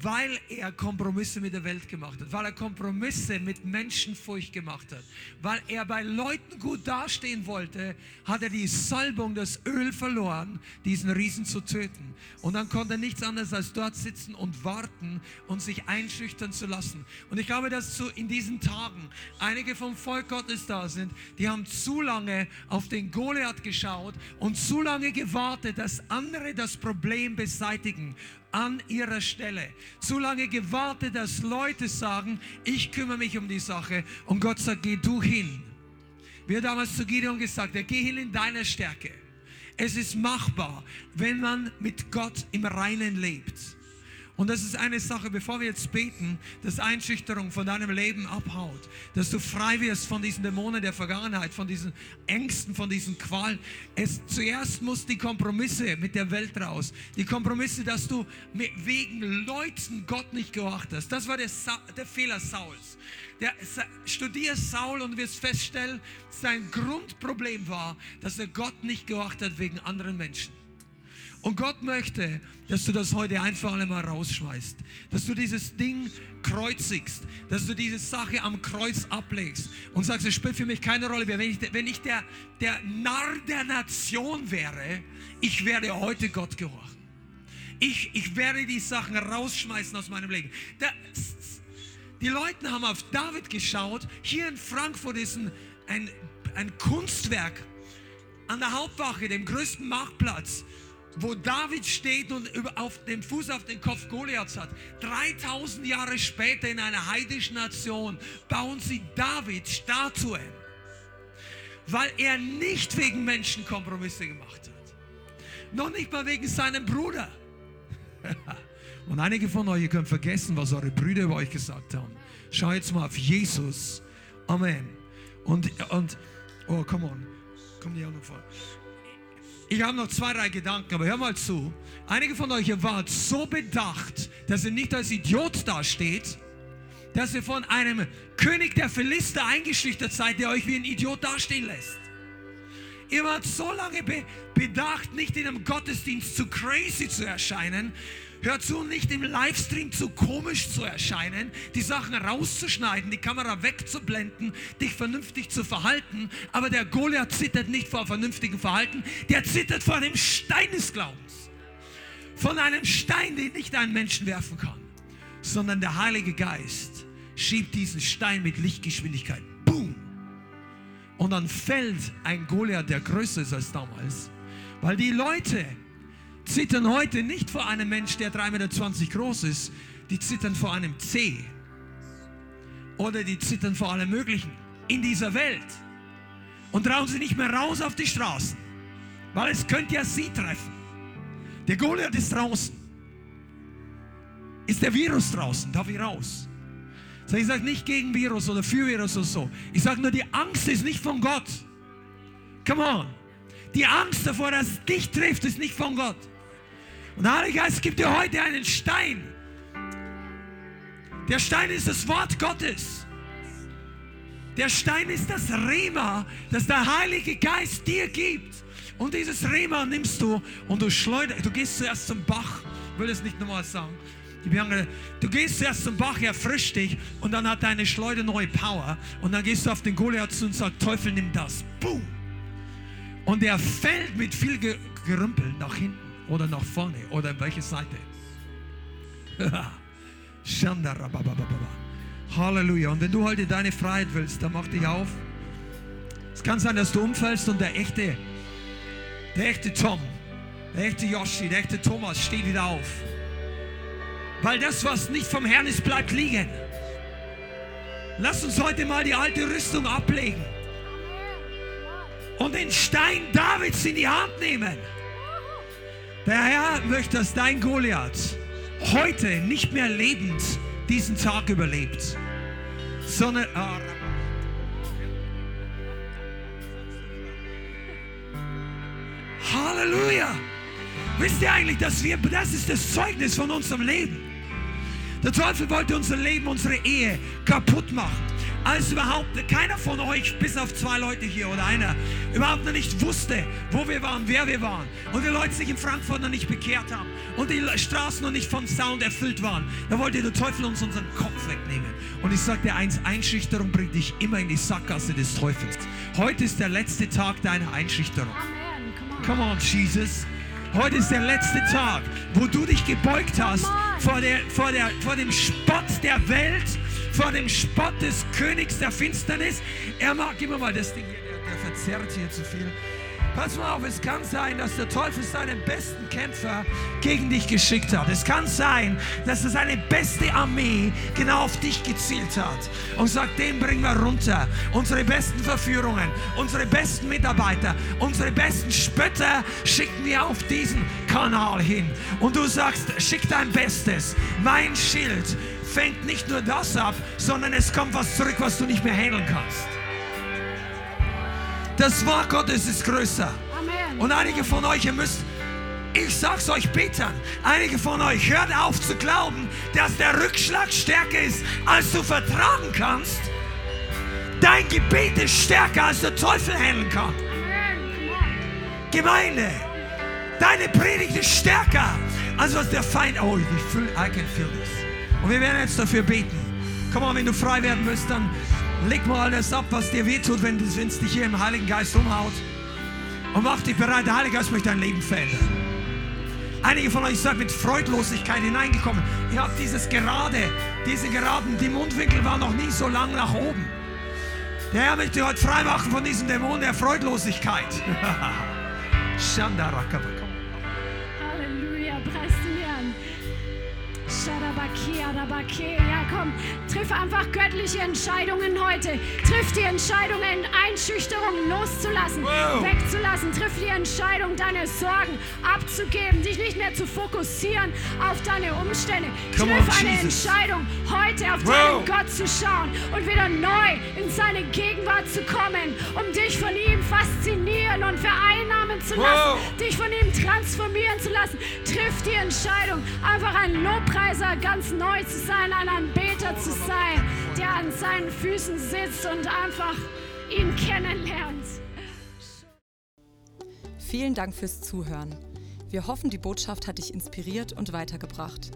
weil er Kompromisse mit der Welt gemacht hat, weil er Kompromisse mit Menschenfurcht gemacht hat, weil er bei Leuten gut dastehen wollte, hat er die Salbung, das Öl verloren, diesen Riesen zu töten. Und dann konnte er nichts anderes als dort sitzen und warten und sich einschüchtern zu lassen. Und ich glaube, dass zu, in diesen Tagen einige vom Volk Gottes da sind, die haben zu lange auf den Goliath geschaut und zu lange gewartet, dass andere das Problem beseitigen an ihrer Stelle. Zu lange gewartet, dass Leute sagen, ich kümmere mich um die Sache und Gott sagt, geh du hin. Wie er damals zu Gideon gesagt hat, geh hin in deiner Stärke. Es ist machbar, wenn man mit Gott im Reinen lebt. Und das ist eine Sache, bevor wir jetzt beten, dass Einschüchterung von deinem Leben abhaut, dass du frei wirst von diesen Dämonen der Vergangenheit, von diesen Ängsten, von diesen Qualen. Es zuerst muss die Kompromisse mit der Welt raus, die Kompromisse, dass du wegen Leuten Gott nicht gehorcht hast. Das war der, Sa der Fehler Sauls. Der, studier Saul und wirst feststellen, sein Grundproblem war, dass er Gott nicht gehorcht hat wegen anderen Menschen. Und Gott möchte, dass du das heute einfach einmal rausschmeißt. Dass du dieses Ding kreuzigst. Dass du diese Sache am Kreuz ablegst. Und sagst, es spielt für mich keine Rolle mehr. Wenn ich, wenn ich der, der Narr der Nation wäre, ich werde heute Gott gehorchen. Ich, ich werde die Sachen rausschmeißen aus meinem Leben. Der, die Leute haben auf David geschaut. Hier in Frankfurt ist ein, ein, ein Kunstwerk an der Hauptwache, dem größten Marktplatz wo David steht und auf dem Fuß auf den Kopf Goliaths hat. 3000 Jahre später in einer heidischen Nation bauen sie David Statuen, weil er nicht wegen Menschen Kompromisse gemacht hat. Noch nicht mal wegen seinem Bruder. Und einige von euch, könnt vergessen, was eure Brüder über euch gesagt haben. Schau jetzt mal auf Jesus. Amen. Und, und oh, come on. Komm dir auch noch vor. Ich habe noch zwei, drei Gedanken, aber hör mal zu. Einige von euch wart so bedacht, dass ihr nicht als Idiot dasteht, dass ihr von einem König der Philister eingeschüchtert seid, der euch wie ein Idiot dastehen lässt. Ihr wart so lange be bedacht, nicht in einem Gottesdienst zu crazy zu erscheinen, Hör zu, nicht im Livestream zu komisch zu erscheinen, die Sachen rauszuschneiden, die Kamera wegzublenden, dich vernünftig zu verhalten. Aber der Goliath zittert nicht vor vernünftigem Verhalten, der zittert vor dem Stein des Glaubens. Von einem Stein, den nicht ein Menschen werfen kann, sondern der Heilige Geist schiebt diesen Stein mit Lichtgeschwindigkeit. Boom! Und dann fällt ein Goliath, der größer ist als damals, weil die Leute, zittern heute nicht vor einem Mensch, der 3,20 Meter groß ist, die zittern vor einem C. Oder die zittern vor allem Möglichen in dieser Welt. Und trauen sie nicht mehr raus auf die Straßen, weil es könnte ja sie treffen. Der Goliath ist draußen. Ist der Virus draußen? Darf ich raus? Ich sage nicht gegen Virus oder für Virus oder so. Ich sage nur, die Angst ist nicht von Gott. Come on. Die Angst davor, dass es dich trifft, ist nicht von Gott. Und der Heilige Geist gibt dir heute einen Stein. Der Stein ist das Wort Gottes. Der Stein ist das Rema, das der Heilige Geist dir gibt. Und dieses Rema nimmst du und du schleuderst, du gehst zuerst zum Bach, ich will es nicht nochmal sagen. Du gehst zuerst zum Bach, erfrischt dich und dann hat deine Schleuder neue Power. Und dann gehst du auf den Goliath zu und sagst, Teufel, nimm das. Boom. Und er fällt mit viel Gerümpel nach hinten oder nach vorne oder in welche Seite. Halleluja. Und wenn du heute deine Freiheit willst, dann mach dich auf. Es kann sein, dass du umfällst und der echte, der echte Tom, der echte Yoshi, der echte Thomas steht wieder auf. Weil das, was nicht vom Herrn ist, bleibt liegen. Lass uns heute mal die alte Rüstung ablegen und den Stein Davids in die Hand nehmen. Der Herr möchte, dass dein Goliath heute nicht mehr lebend diesen Tag überlebt, sondern. Oh, Halleluja! Wisst ihr eigentlich, dass wir, das ist das Zeugnis von unserem Leben. Der Teufel wollte unser Leben, unsere Ehe kaputt machen als überhaupt keiner von euch, bis auf zwei Leute hier oder einer, überhaupt noch nicht wusste, wo wir waren, wer wir waren. Und die Leute sich in Frankfurt noch nicht bekehrt haben und die Straßen noch nicht vom Sound erfüllt waren. Da wollte der Teufel uns unseren Kopf wegnehmen. Und ich sage dir eins, Einschüchterung bringt dich immer in die Sackgasse des Teufels. Heute ist der letzte Tag deiner Einschüchterung. Come on, Jesus. Heute ist der letzte Tag, wo du dich gebeugt hast vor, der, vor, der, vor dem Spott der Welt vor dem Spott des Königs der Finsternis. Er mag immer mal das Ding hier, der, der verzerrt hier zu viel. Pass mal auf, es kann sein, dass der Teufel seinen besten Kämpfer gegen dich geschickt hat. Es kann sein, dass er seine beste Armee genau auf dich gezielt hat und sagt, den bringen wir runter. Unsere besten Verführungen, unsere besten Mitarbeiter, unsere besten Spötter schicken wir auf diesen Kanal hin. Und du sagst, schick dein Bestes. Mein Schild fängt nicht nur das ab, sondern es kommt was zurück, was du nicht mehr handeln kannst. Das Wort Gottes ist größer. Amen. Und einige von euch, ihr müsst, ich sag's euch Petern, einige von euch, hört auf zu glauben, dass der Rückschlag stärker ist, als du vertragen kannst. Dein Gebet ist stärker, als der Teufel handeln kann. Gemeinde, deine Predigt ist stärker, als was der Feind. Oh, ich fühl, I can feel this. Und wir werden jetzt dafür beten. Komm mal, wenn du frei werden willst, dann leg mal alles ab, was dir wehtut, wenn es dich hier im Heiligen Geist umhaut. Und mach dich bereit, der Heilige Geist möchte dein Leben verändern. Einige von euch seid mit Freudlosigkeit hineingekommen. Ihr habt dieses gerade, diese geraden, die Mundwinkel waren noch nie so lang nach oben. Der Herr möchte heute frei machen von diesem Dämon der Freudlosigkeit. Shandarakabaka. Ja, komm, triff einfach göttliche Entscheidungen heute. Triff die Entscheidung, Einschüchterung loszulassen, Wow. wegzulassen. Triff die Entscheidung, deine Sorgen abzugeben, dich nicht mehr zu fokussieren auf deine Umstände. Come Triff on, eine Jesus. Entscheidung, heute auf Wow. deinen Gott zu schauen und wieder neu in seine Gegenwart zu kommen, um dich von ihm faszinieren und vereinnahmen zu lassen, Wow. dich von ihm transformieren zu lassen. Triff die Entscheidung, einfach ein Lobpreiser ganz neu zu sein, ein Anbeter zu sein, der an seinen Füßen sitzt und einfach ihn kennenlernt. Vielen Dank fürs Zuhören. Wir hoffen, die Botschaft hat dich inspiriert und weitergebracht.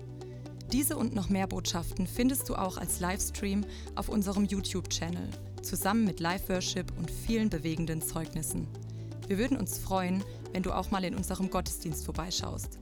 Diese und noch mehr Botschaften findest du auch als Livestream auf unserem YouTube-Channel, zusammen mit Live-Worship und vielen bewegenden Zeugnissen. Wir würden uns freuen, wenn du auch mal in unserem Gottesdienst vorbeischaust.